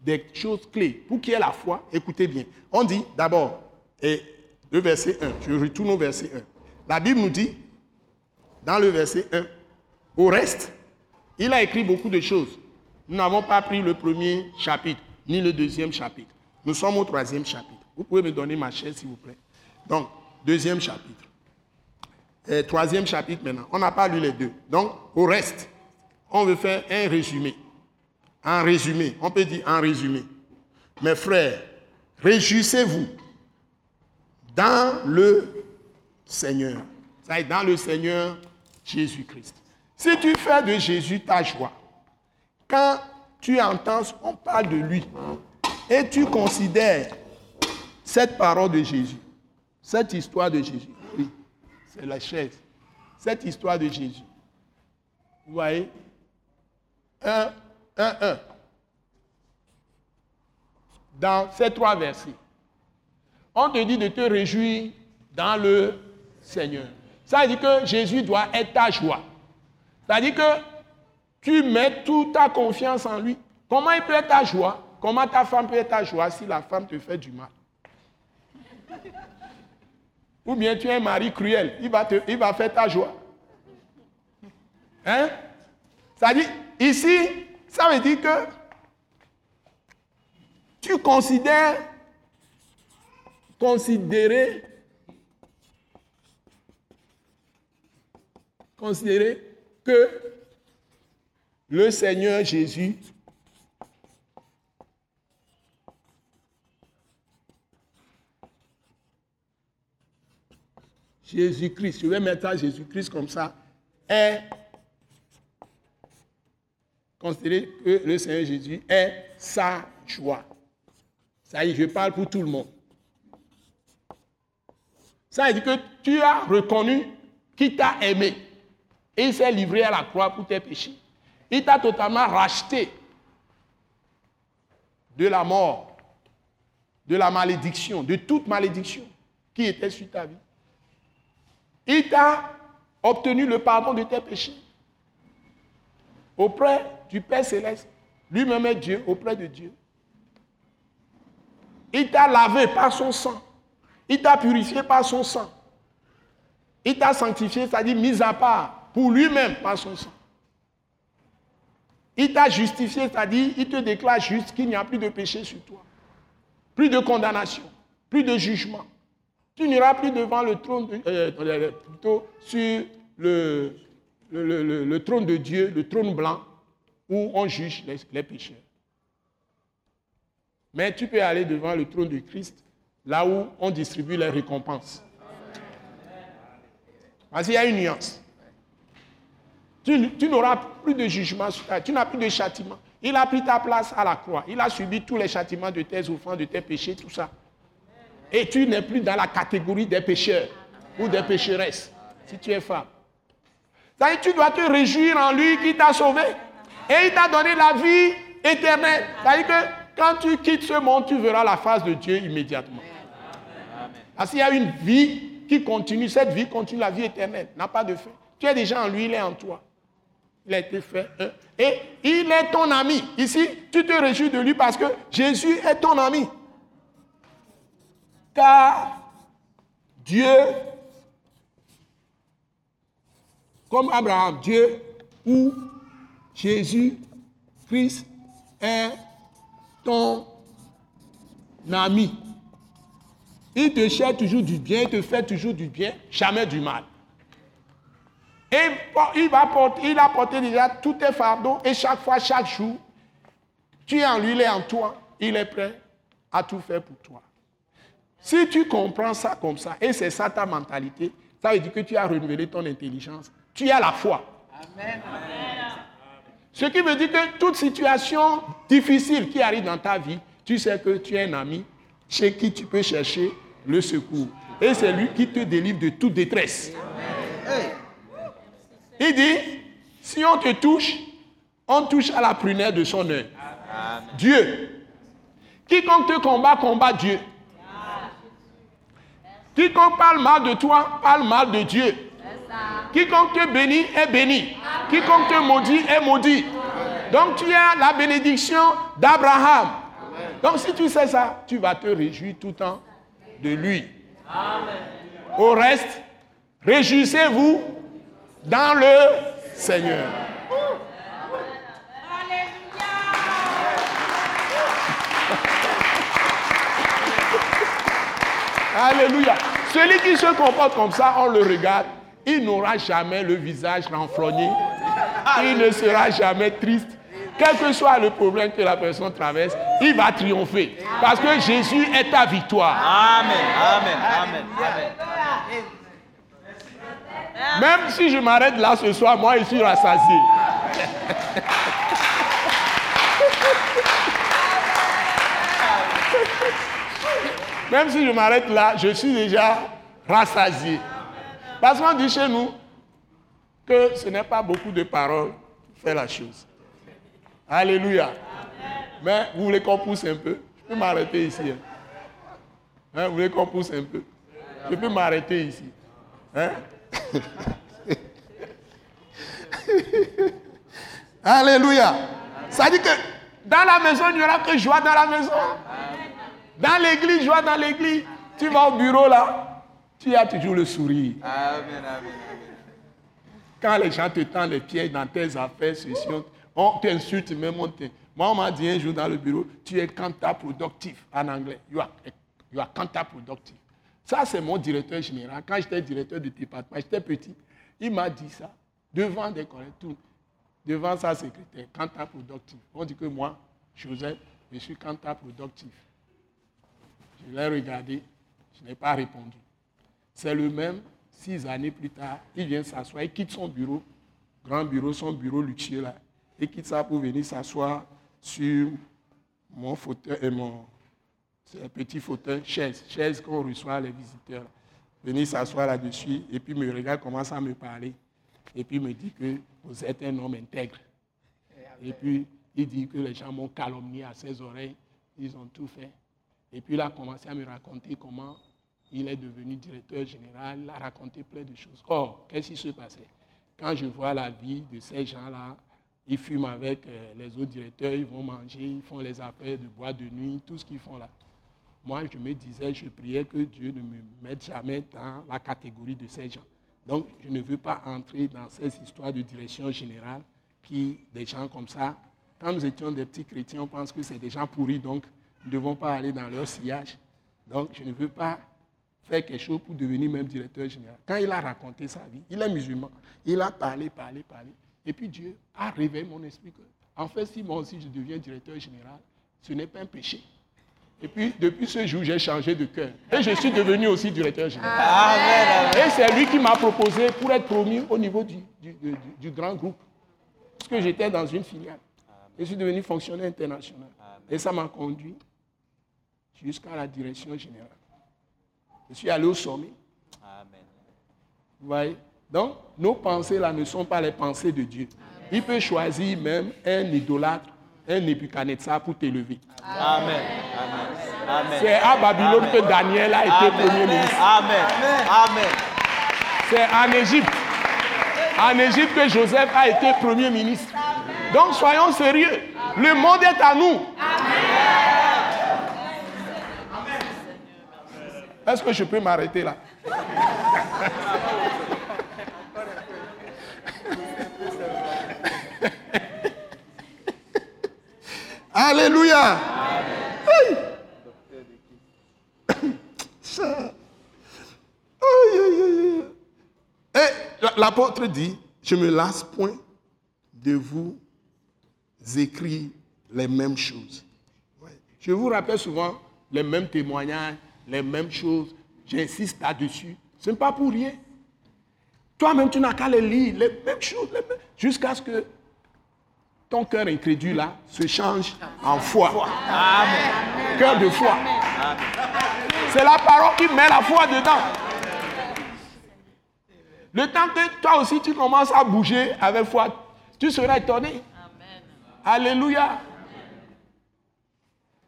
des choses clés. Pour qui est la foi, écoutez bien. On dit d'abord, et le verset 1, je retourne au verset 1. La Bible nous dit, dans le verset 1, au reste, il a écrit beaucoup de choses. Nous n'avons pas pris le premier chapitre, ni le deuxième chapitre. Nous sommes au troisième chapitre. Vous pouvez me donner ma chaise, s'il vous plaît. Donc, deuxième chapitre. euh, troisième chapitre maintenant. On n'a pas lu les deux. Donc, au reste, on veut faire un résumé. Un résumé. On peut dire un résumé. Mes frères, réjouissez-vous dans le Seigneur. Ça dans le Seigneur Jésus-Christ. Si tu fais de Jésus ta joie, quand tu entends, on parle de lui, et tu considères cette parole de Jésus, cette histoire de Jésus, oui, c'est la chaise, cette histoire de Jésus. Vous voyez? Un, un, un. Dans ces trois versets, on te dit de te réjouir dans le Seigneur. Ça veut dire que Jésus doit être ta joie. Ça veut dire que tu mets toute ta confiance en lui. Comment il peut être ta joie? Comment ta femme peut être ta joie si la femme te fait du mal? Ou bien tu es un mari cruel, il va, te, il va faire ta joie. Hein? Ça dit, ici, ça veut dire que tu considères, considérer, considérer que le Seigneur Jésus Jésus-Christ, je vais mettre Jésus-Christ comme ça, est considéré que le Seigneur Jésus est sa joie. Ça y est, je parle pour tout le monde. Ça veut dire que tu as reconnu qu'il t'a aimé et il s'est livré à la croix pour tes péchés. Il t'a totalement racheté de la mort, de la malédiction, de toute malédiction qui était sur ta vie. Il t'a obtenu le pardon de tes péchés auprès du Père céleste. Lui-même est Dieu, auprès de Dieu. Il t'a lavé par son sang. Il t'a purifié par son sang. Il t'a sanctifié, c'est-à-dire mis à part pour lui-même par son sang. Il t'a justifié, c'est-à-dire il te déclare juste qu'il n'y a plus de péché sur toi. Plus de condamnation, plus de jugement. Tu n'iras plus devant le trône, de, euh, euh, plutôt sur le, le, trône de Dieu, le trône blanc, où on juge les, pécheurs. Mais tu peux aller devant le trône de Christ, là où on distribue les récompenses. Parce qu'il y a une nuance. Tu, n'auras plus de jugement toi, tu n'as plus de châtiment. Il a pris ta place à la croix. Il a subi tous les châtiments de tes offranses, de tes péchés, tout ça. Et tu n'es plus dans la catégorie des pécheurs ou des pécheresses, si tu es femme. tu dois te réjouir en lui qui t'a sauvé. Et il t'a donné la vie éternelle. C'est-à-dire que quand tu quittes ce monde, tu verras la face de Dieu immédiatement. Parce qu'il y a une vie qui continue. Cette vie continue, la vie éternelle. N'a pas de fin. Tu es déjà en lui, il est en toi. Il a été fait. Et il est ton ami. Ici, tu te réjouis de lui parce que Jésus est ton ami. Car Dieu, comme Abraham, Dieu ou Jésus, Christ est ton ami. Il te cherche toujours du bien, il te fait toujours du bien, jamais du mal. Et il, va porter, il a porté déjà tous tes fardeaux et chaque fois, chaque jour, tu es en lui, il est en toi, il est prêt à tout faire pour toi. Si tu comprends ça comme ça, et c'est ça ta mentalité, ça veut dire que tu as renouvelé ton intelligence. Tu as la foi. Amen. Ce qui veut dire que toute situation difficile qui arrive dans ta vie, tu sais que tu es un ami chez qui tu peux chercher le secours. Et c'est lui qui te délivre de toute détresse. Il dit, si on te touche, on touche à la prunelle de son œil. Dieu. Quiconque te combat, combat Dieu. Quiconque parle mal de toi, parle mal de Dieu. Quiconque te bénit est béni. Quiconque te maudit est maudit. Donc tu as la bénédiction d'Abraham. Donc si tu sais ça, tu vas te réjouir tout le temps de lui. Au reste, réjouissez-vous dans le Seigneur. Alléluia. Celui qui se comporte comme ça, on le regarde. il n'aura jamais le visage renfrogné. Il ne sera jamais triste. Quel que soit le problème que la personne traverse, il va triompher. Parce que Jésus est ta victoire. Amen. Amen. Amen. Amen. Même si je m'arrête là ce soir, moi je suis rassasié. Même si je m'arrête là, je suis déjà rassasié. Parce qu'on dit chez nous que ce n'est pas beaucoup de paroles qui fait la chose. Alléluia. Mais vous voulez qu'on pousse un peu? Je peux m'arrêter ici. Hein? Hein, vous voulez qu'on pousse un peu? Je peux m'arrêter ici. Hein? Alléluia. Ça dit que dans la maison, il n'y aura que joie dans la maison. Dans l'église, joie dans l'église. Tu vas au bureau là, tu as toujours le sourire. Amen. Amen. Quand les gens te tendent les pieds dans tes affaires, on t'insulte même. On Moi, on m'a dit un jour dans le bureau, tu es counterproductif en anglais. You are, you are counterproductive. Ça, c'est mon directeur général. Quand j'étais directeur du département, j'étais petit, il m'a dit ça devant des collègues, devant sa secrétaire, counterproductif. On dit que moi, Joseph, je suis counterproductif. Je l'ai regardé, je n'ai pas répondu. C'est le même, six années plus tard, il vient s'asseoir, il quitte son bureau, grand bureau, son bureau luxueux là, il quitte ça pour venir s'asseoir sur mon fauteuil et mon petit fauteuil, chaise, chaise qu'on reçoit les visiteurs. Venir s'asseoir là-dessus et puis me regarde, commence à me parler. Et puis me dit que vous êtes un homme intègre. Et puis il dit que les gens m'ont calomnié à ses oreilles, ils ont tout fait. Et puis il a commencé à me raconter comment il est devenu directeur général, il a raconté plein de choses. Or, qu'est-ce qui se passait? Quand je vois la vie de ces gens-là, ils fument avec euh, les autres directeurs, ils vont manger, ils font les affaires de bois de nuit, tout ce qu'ils font là. Moi, je me disais, je priais que Dieu ne me mette jamais dans la catégorie de ces gens. Donc, je ne veux pas entrer dans ces histoires de direction générale qui, des gens comme ça, quand nous étions des petits chrétiens, on pense que c'est des gens pourris, donc nous ne devons pas aller dans leur sillage. Donc, je ne veux pas faire quelque chose pour devenir même directeur général. Quand il a raconté sa vie, il est musulman, il a parlé, parlé, parlé. Et puis Dieu a réveillé mon esprit que, en fait, si moi aussi je deviens directeur général, ce n'est pas un péché. Et puis, depuis ce jour, j'ai changé de cœur. Et je suis devenu aussi directeur général. Et c'est lui qui m'a proposé pour être promu au niveau du, du, grand groupe. Parce que j'étais dans une filiale. Je suis devenu fonctionnaire international. Et ça m'a conduit jusqu'à la direction générale. Je suis allé au sommet. Amen. Vous voyez? Donc, nos pensées là ne sont pas les pensées de Dieu. Il peut choisir même un idolâtre, un Nebuchadnezzar pour t'élever. Amen. Amen. C'est à Babylone que Daniel a été premier ministre. Amen. Amen. C'est en Égypte. En Égypte que Joseph a été premier ministre. Donc soyons sérieux. Le monde est à nous. Est-ce que je peux m'arrêter là? Alléluia. Et l'apôtre dit, je me lasse point de vous écrire les mêmes choses. Je vous rappelle souvent les mêmes témoignages, les mêmes choses. J'insiste là-dessus. Ce n'est pas pour rien. Toi-même, tu n'as qu'à les lire, les mêmes choses, jusqu'à ce que ton cœur incrédule là se change en foi. Amen. Cœur de foi. C'est la parole qui met la foi dedans. Le temps que toi aussi tu commences à bouger avec foi, tu seras étonné. Alléluia.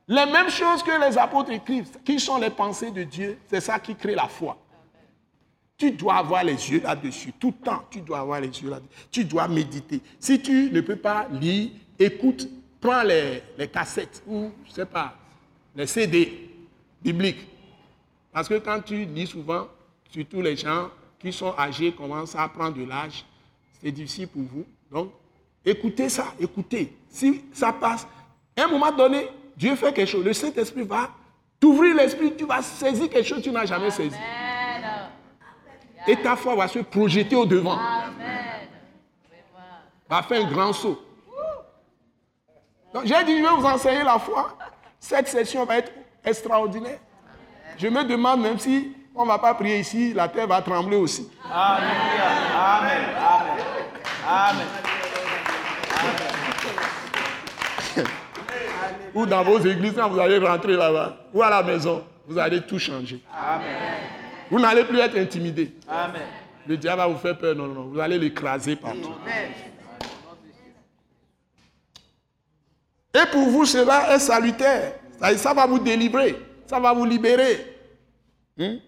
Les mêmes choses que les apôtres écrivent, qui sont les pensées de Dieu, c'est ça qui crée la foi. Tu dois avoir les yeux là-dessus. Tout le temps, tu dois avoir les yeux là-dessus. Tu dois méditer. Si tu ne peux pas lire, écoute, prends les, cassettes ou, je ne sais pas, les CD bibliques. Parce que quand tu lis souvent, surtout les gens qui sont âgés commencent à prendre de l'âge, c'est difficile pour vous. Donc, écoutez ça, écoutez. Si ça passe, à un moment donné, Dieu fait quelque chose. Le Saint-Esprit va t'ouvrir l'esprit, tu vas saisir quelque chose que tu n'as jamais saisi. Et ta foi va se projeter au devant. Va faire un grand saut. Donc j'ai dit, je vais vous enseigner la foi. Cette session va être extraordinaire. Je me demande même si on ne va pas prier ici, la terre va trembler aussi. Alléluia. Amen. Amen. Amen. Ou dans vos églises, quand vous allez rentrer là-bas, ou à la maison, vous allez tout changer. Vous n'allez plus être intimidé. Amen. Le diable va vous faire peur, non, non, vous allez l'écraser partout. Et pour vous, cela est salutaire. Ça, ça va vous délivrer, ça va vous libérer. Hein?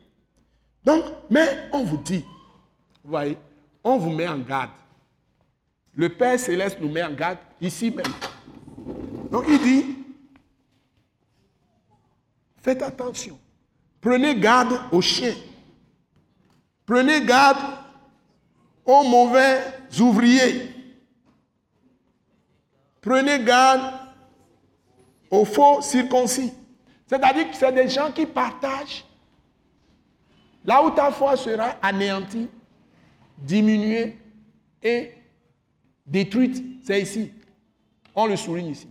Donc, mais on vous dit, vous voyez, on vous met en garde. Le Père céleste nous met en garde ici même. Donc il dit, faites attention. Prenez garde aux chiens. Prenez garde aux mauvais ouvriers. Prenez garde aux faux circoncis. C'est-à-dire que c'est des gens qui partagent. Là où ta foi sera anéantie, diminuée et détruite, c'est ici. On le souligne ici.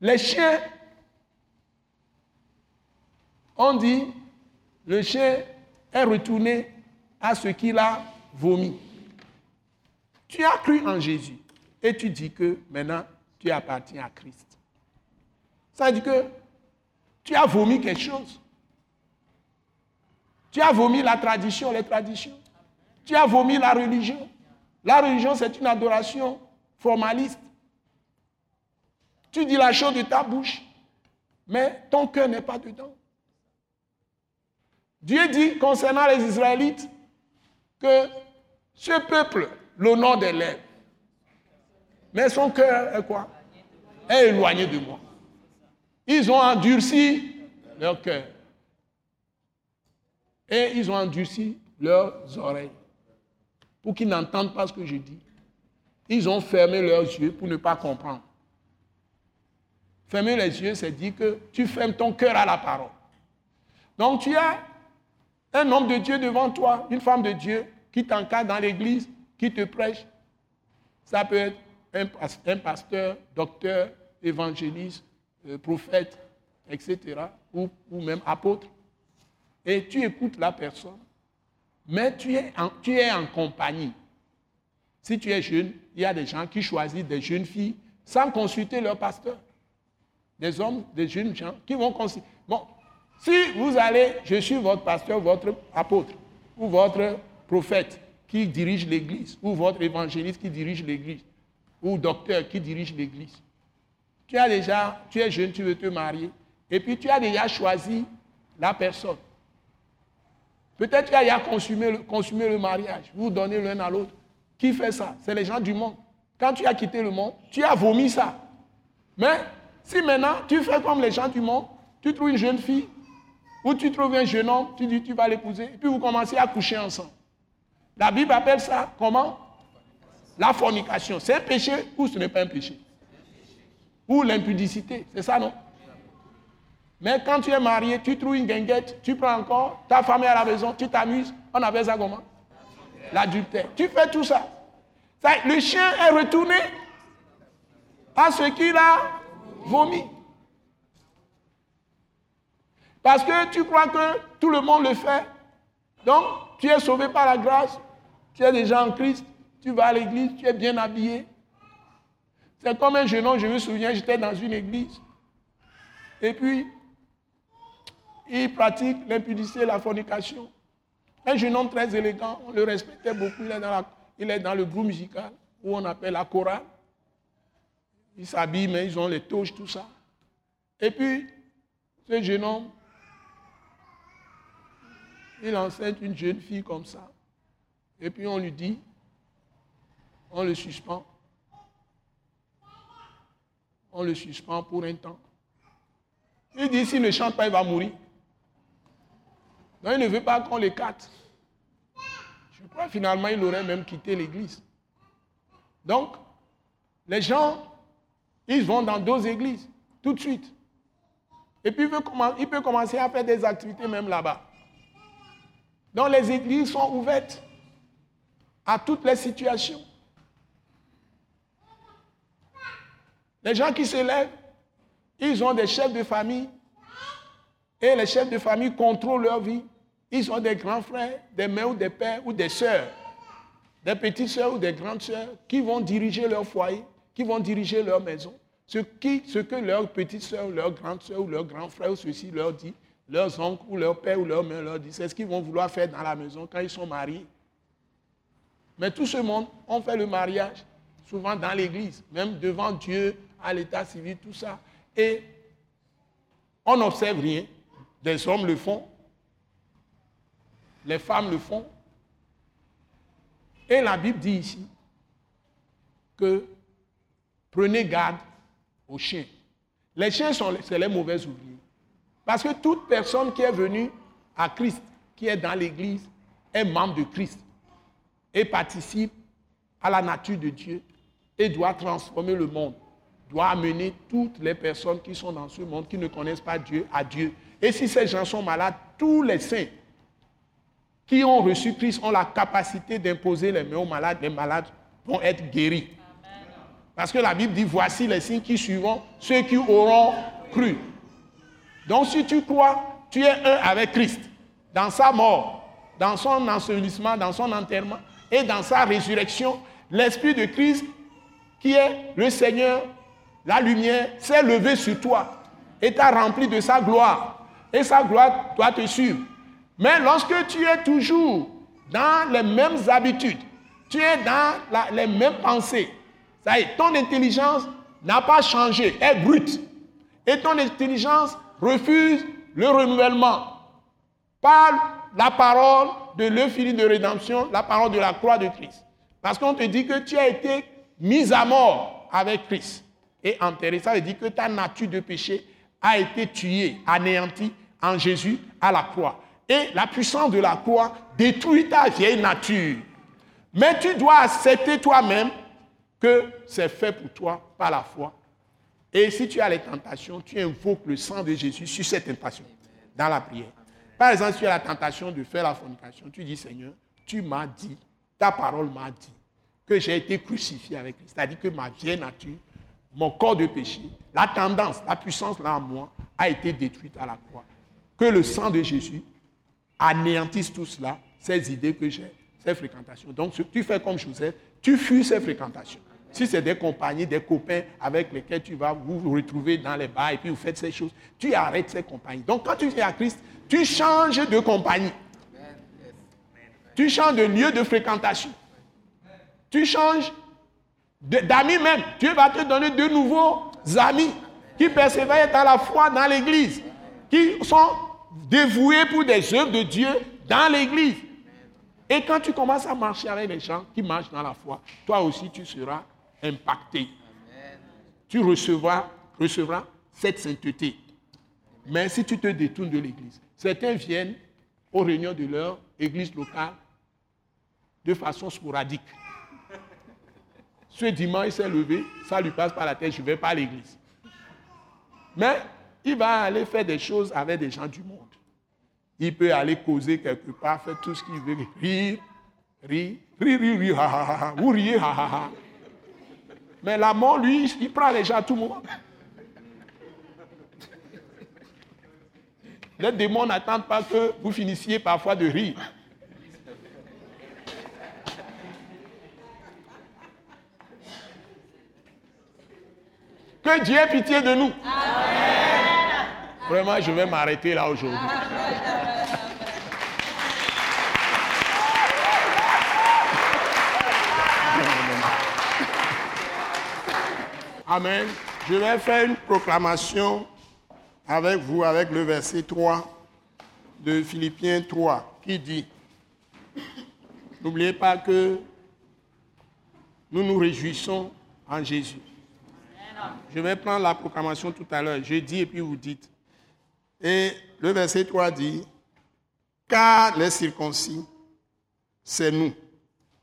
Les chiens, on dit, le chien est retourné à ce qu'il a vomi. Tu as cru en Jésus et tu dis que maintenant tu appartiens à Christ. Ça veut dire que tu as vomi quelque chose. Tu as vomi la tradition, les traditions. Tu as vomi la religion. La religion, c'est une adoration formaliste. Tu dis la chose de ta bouche, mais ton cœur n'est pas dedans. Dieu dit concernant les Israélites que ce peuple l'honneur des lèvres, mais son cœur est quoi? Est éloigné de moi. Ils ont endurci leur cœur. Et ils ont endurci leurs oreilles pour qu'ils n'entendent pas ce que je dis. Ils ont fermé leurs yeux pour ne pas comprendre. Fermer les yeux, c'est dire que tu fermes ton cœur à la parole. Donc tu as un homme de Dieu devant toi, une femme de Dieu qui t'encadre dans l'église, qui te prêche. Ça peut être un, pasteur, docteur, évangéliste, euh, prophète, etc., ou, même apôtre. Et tu écoutes la personne, mais tu es, tu es en compagnie. Si tu es jeune, il y a des gens qui choisissent des jeunes filles sans consulter leur pasteur des hommes, des jeunes gens qui vont considérer. Bon, si vous allez, je suis votre pasteur, votre apôtre, ou votre prophète qui dirige l'église, ou votre évangéliste qui dirige l'église, ou docteur qui dirige l'église. Tu as déjà, tu es jeune, tu veux te marier, et puis tu as déjà choisi la personne. Peut-être tu as déjà consumé le, consumé le mariage, vous donnez l'un à l'autre. Qui fait ça? C'est les gens du monde. Quand tu as quitté le monde, tu as vomi ça. Mais si maintenant tu fais comme les gens du monde, tu trouves une jeune fille ou tu trouves un jeune homme, tu dis tu vas l'épouser, et puis vous commencez à coucher ensemble. La Bible appelle ça comment? La fornication. C'est un péché ou ce n'est pas un péché? Ou l'impudicité, c'est ça non? Mais quand tu es marié, tu trouves une guinguette, tu prends encore, ta femme est à la maison, tu t'amuses, on appelle ça comment? L'adultère. Tu fais tout ça. Le chien est retourné à ce qu'il a vomi. Parce que tu crois que tout le monde le fait. Donc, tu es sauvé par la grâce. Tu es déjà en Christ. Tu vas à l'église. Tu es bien habillé. C'est comme un jeune homme, je me souviens, j'étais dans une église. Et puis, il pratique l'impudicité et la fornication. Un jeune homme très élégant, on le respectait beaucoup. Il est dans, le groupe musical où on appelle la chorale. Ils s'habillent, mais ils ont les touches, tout ça. Et puis, ce jeune homme, il enseigne une jeune fille comme ça. Et puis on lui dit, on le suspend. On le suspend pour un temps. Il dit, s'il ne chante pas, il va mourir. Il ne veut pas qu'on le cate. Je crois finalement il aurait même quitté l'église. Donc, les gens ils vont dans d'autres églises, tout de suite. Et puis, il peut commencer à faire des activités même là-bas. Donc les églises sont ouvertes à toutes les situations. Les gens qui se lèvent, ils ont des chefs de famille et les chefs de famille contrôlent leur vie. Ils ont des grands frères, des mères ou des pères ou des sœurs, des petites sœurs ou des grandes sœurs qui vont diriger leur foyer, qui vont diriger leur maison. Ce, que leur petite sœur, leur grande sœur ou leur grand frère ou ceci leur dit, leurs oncles ou leur père ou leur mère leur dit, c'est ce qu'ils vont vouloir faire dans la maison quand ils sont mariés. Mais tout ce monde, on fait le mariage, souvent dans l'église, même devant Dieu, à l'état civil, tout ça. Et on n'observe rien. Des hommes le font, les femmes le font. Et la Bible dit ici que prenez garde aux chiens. Les chiens c'est les mauvais ouvriers. Parce que toute personne qui est venue à Christ, qui est dans l'Église, est membre de Christ et participe à la nature de Dieu et doit transformer le monde, doit amener toutes les personnes qui sont dans ce monde, qui ne connaissent pas Dieu, à Dieu. Et si ces gens sont malades, tous les saints qui ont reçu Christ ont la capacité d'imposer les mains aux malades. Les malades vont être guéris. Parce que la Bible dit, voici les signes qui suivront ceux qui auront cru. Donc si tu crois, tu es un avec Christ, dans sa mort, dans son ensevelissement, dans son enterrement et dans sa résurrection, l'Esprit de Christ, qui est le Seigneur, la lumière, s'est levé sur toi et t'a rempli de sa gloire. Et sa gloire doit te suivre. Mais lorsque tu es toujours dans les mêmes habitudes, tu es dans les mêmes pensées, ça y est, ton intelligence n'a pas changé, est brute. Et ton intelligence refuse le renouvellement par la parole de l'euphilie de rédemption, la parole de la croix de Christ. Parce qu'on te dit que tu as été mis à mort avec Christ et enterré. Ça veut dire que ta nature de péché a été tuée, anéantie en Jésus à la croix. Et la puissance de la croix détruit ta vieille nature. Mais tu dois accepter toi-même que c'est fait pour toi par la foi. Et si tu as les tentations, tu invoques le sang de Jésus sur cette tentation, dans la prière. Par exemple, si tu as la tentation de faire la fornication, tu dis Seigneur, tu m'as dit, ta parole m'a dit que j'ai été crucifié avec Christ. C'est-à-dire que ma vieille nature, mon corps de péché, la tendance, la puissance là en moi a été détruite à la croix. Que le sang de Jésus anéantisse tout cela, ces idées que j'ai, ces fréquentations. Donc, tu fais comme Joseph, tu fuis ces fréquentations. Si c'est des compagnies, des copains avec lesquels tu vas vous retrouver dans les bars et puis vous faites ces choses, tu arrêtes ces compagnies. Donc, quand tu es à Christ, tu changes de compagnie. Tu changes de lieu de fréquentation. Tu changes d'amis même. Dieu va te donner de nouveaux amis qui persévèrent à la foi dans l'église, qui sont dévoué pour des œuvres de Dieu dans l'Église. Et quand tu commences à marcher avec les gens qui marchent dans la foi, toi aussi tu seras impacté. Tu recevras, recevras cette sainteté. Mais si tu te détournes de l'Église, certains viennent aux réunions de leur Église locale de façon sporadique. Ce dimanche, il s'est levé, ça lui passe par la tête, je ne vais pas à l'église. Mais il va aller faire des choses avec des gens du monde. Il peut aller causer quelque part, faire tout ce qu'il veut, rire, rire, rire, rire, rire, ha, ha, ha, ou rire, ha, ha, ha. Mais la mort, lui, il prend les gens à tout moment. Les démons n'attendent pas que vous finissiez parfois de rire. Que Dieu ait pitié de nous. Vraiment, je vais m'arrêter là aujourd'hui. Amen. Je vais faire une proclamation avec vous, avec le verset 3 de Philippiens 3, qui dit, n'oubliez pas que nous nous réjouissons en Jésus. Je vais prendre la proclamation tout à l'heure. Je dis et puis vous dites. Et le verset 3 dit, car les circoncis, c'est nous.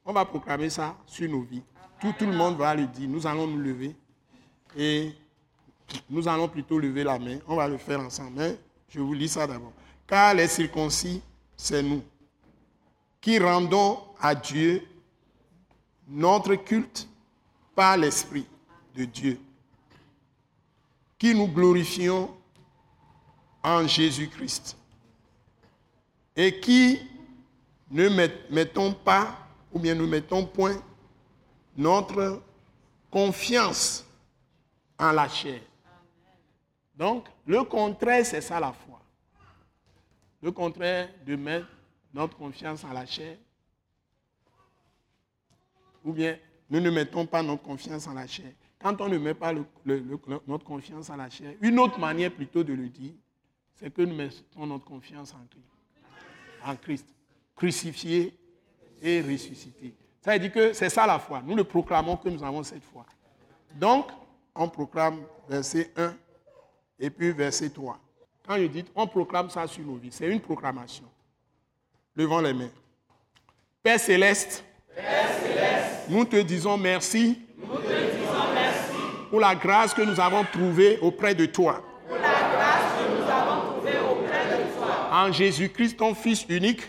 On va proclamer ça sur nos vies. Tout, tout le monde va le dire. Nous allons nous lever. Et nous allons plutôt lever la main. On va le faire ensemble. Mais je vous lis ça d'abord. Car les circoncis, c'est nous. qui rendons à Dieu notre culte par l'Esprit de Dieu, qui nous glorifions en Jésus-Christ et qui ne mettons pas, ou bien ne mettons point, notre confiance la chair. Donc, le contraire, c'est ça la foi. Le contraire de mettre notre confiance en la chair, ou bien nous ne mettons pas notre confiance en la chair. Quand on ne met pas notre confiance en la chair, une autre manière plutôt de le dire, c'est que nous mettons notre confiance en Christ. En Christ, crucifié et ressuscité. Ça veut dire que c'est ça la foi. Nous le proclamons que nous avons cette foi. Donc, on proclame verset 1 et puis verset 3. Quand je dis on proclame ça sur nos vies, c'est une proclamation. Levons les mains. Père céleste, nous te disons merci, pour la grâce que nous avons trouvée auprès de toi. En Jésus-Christ, ton Fils unique.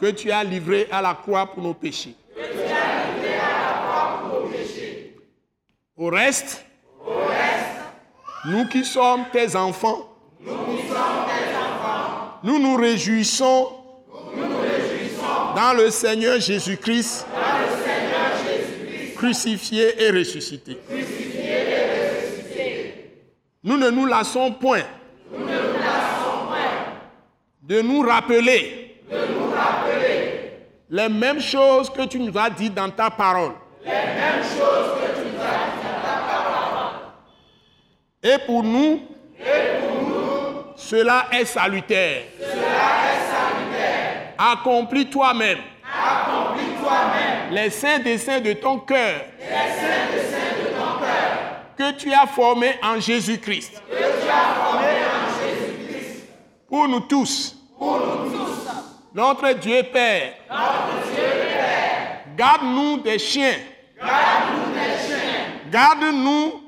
Que tu as livré à la croix pour nos péchés. Au reste, nous qui sommes tes enfants, nous nous réjouissons, dans le Seigneur Jésus-Christ, crucifié et ressuscité. Nous ne nous lassons point, de nous rappeler, les mêmes choses que tu nous as dites dans ta parole. Et pour nous, cela est salutaire. Accomplis toi-même. Les saints desseins de ton cœur. Que tu as formé en Jésus-Christ. Pour nous tous. Notre Dieu Père. Garde-nous des chiens. Garde-nous des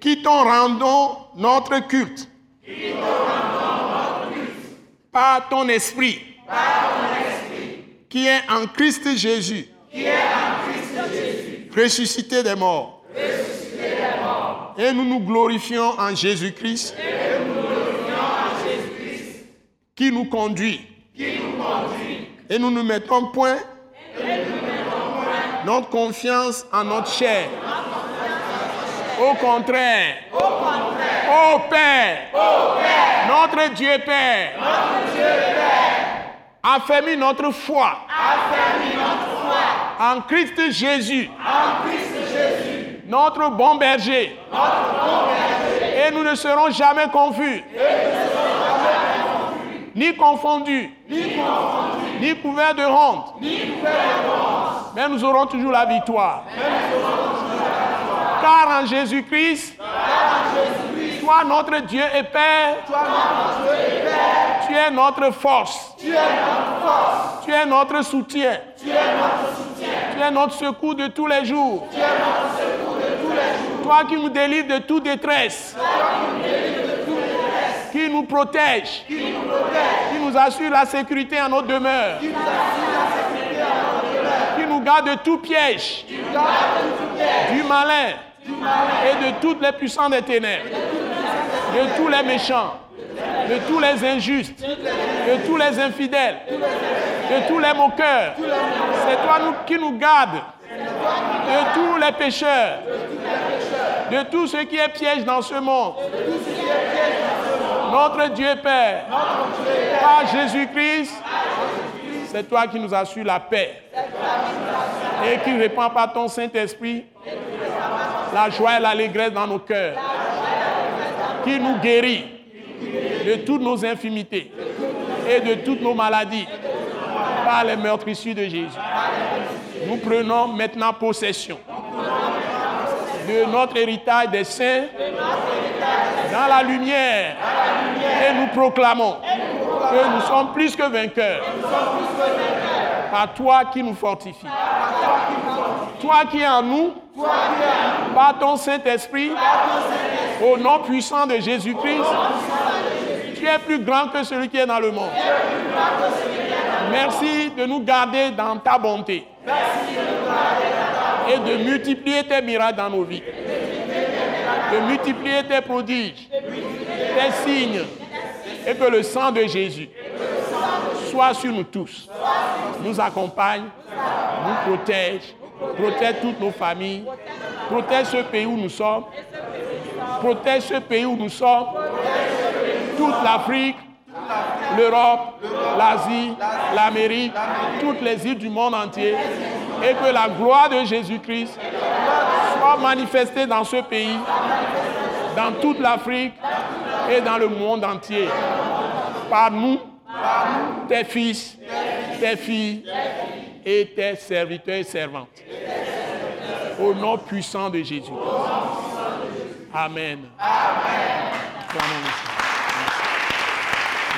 qui t'en rendons notre culte. Par ton esprit. Qui est en Christ Jésus. Ressuscité des morts. Et nous nous glorifions en Jésus-Christ. Qui nous conduit. Et nous ne mettons point notre confiance en notre chair. Au contraire. Au Ô Père. Notre Dieu Père. Notre Dieu Père. Affermis notre foi. notre foi. En Christ Jésus. En Christ Jésus. Notre bon berger. Notre bon berger. Et nous ne serons jamais confus. Et nous ne serons jamais confus. Ni confondus. Ni confondus. Ni couverts de honte. Ni couverts de honte. Mais nous aurons toujours la victoire. Mais nous aurons toujours la victoire. Car en Jésus-Christ, toi notre Dieu et Père, tu es notre force. Tu es notre soutien. Tu es notre secours de tous les jours. Tu es notre secours de tous les jours. Toi qui nous délivres de toute détresse. Qui nous. Qui nous protège. Qui nous assure la sécurité en notre demeure. Qui nous assure la sécurité en notre demeure. Qui nous garde de tout piège. Du malin. Du malin. Et de toutes les puissants des ténèbres. De tous les méchants. De tous les injustes. De tous les infidèles. De tous les moqueurs. C'est toi qui nous garde. De tous les pécheurs. De tout ce qui est piège dans ce monde. Notre Dieu Père. Par Jésus-Christ. C'est toi qui nous assures la paix. Et qui répand par ton Saint-Esprit la joie et l'allégresse dans nos cœurs. Qui nous guérit de toutes nos infimités et de toutes nos maladies. par les meurtrissures de Jésus. Nous prenons maintenant possession de notre héritage des saints dans la lumière et nous proclamons que nous sommes plus que vainqueurs. Par toi qui nous fortifie. Toi qui es en nous, par ton Saint-Esprit, au nom puissant de Jésus-Christ, tu es plus grand que celui qui est dans le monde. Merci de nous garder dans ta bonté. Et de multiplier tes miracles dans nos vies. De multiplier tes prodiges, tes signes, et que le sang de Jésus soit sur nous tous, nous accompagne, nous protège, protège toutes nos familles, protège ce pays où nous sommes, protège ce pays où nous sommes, toute l'Afrique, l'Europe, l'Asie, l'Amérique, toutes les îles du monde entier, et que la gloire de Jésus-Christ soit manifestée dans ce pays, dans toute l'Afrique et dans le monde entier. Par nous, tes fils, tes filles et tes serviteurs et servantes. Au nom puissant de Jésus. Amen.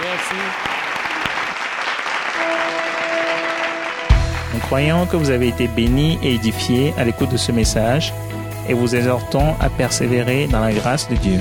Merci. Nous croyons que vous avez été bénis et édifiés à l'écoute de ce message et vous exhortons à persévérer dans la grâce de Dieu.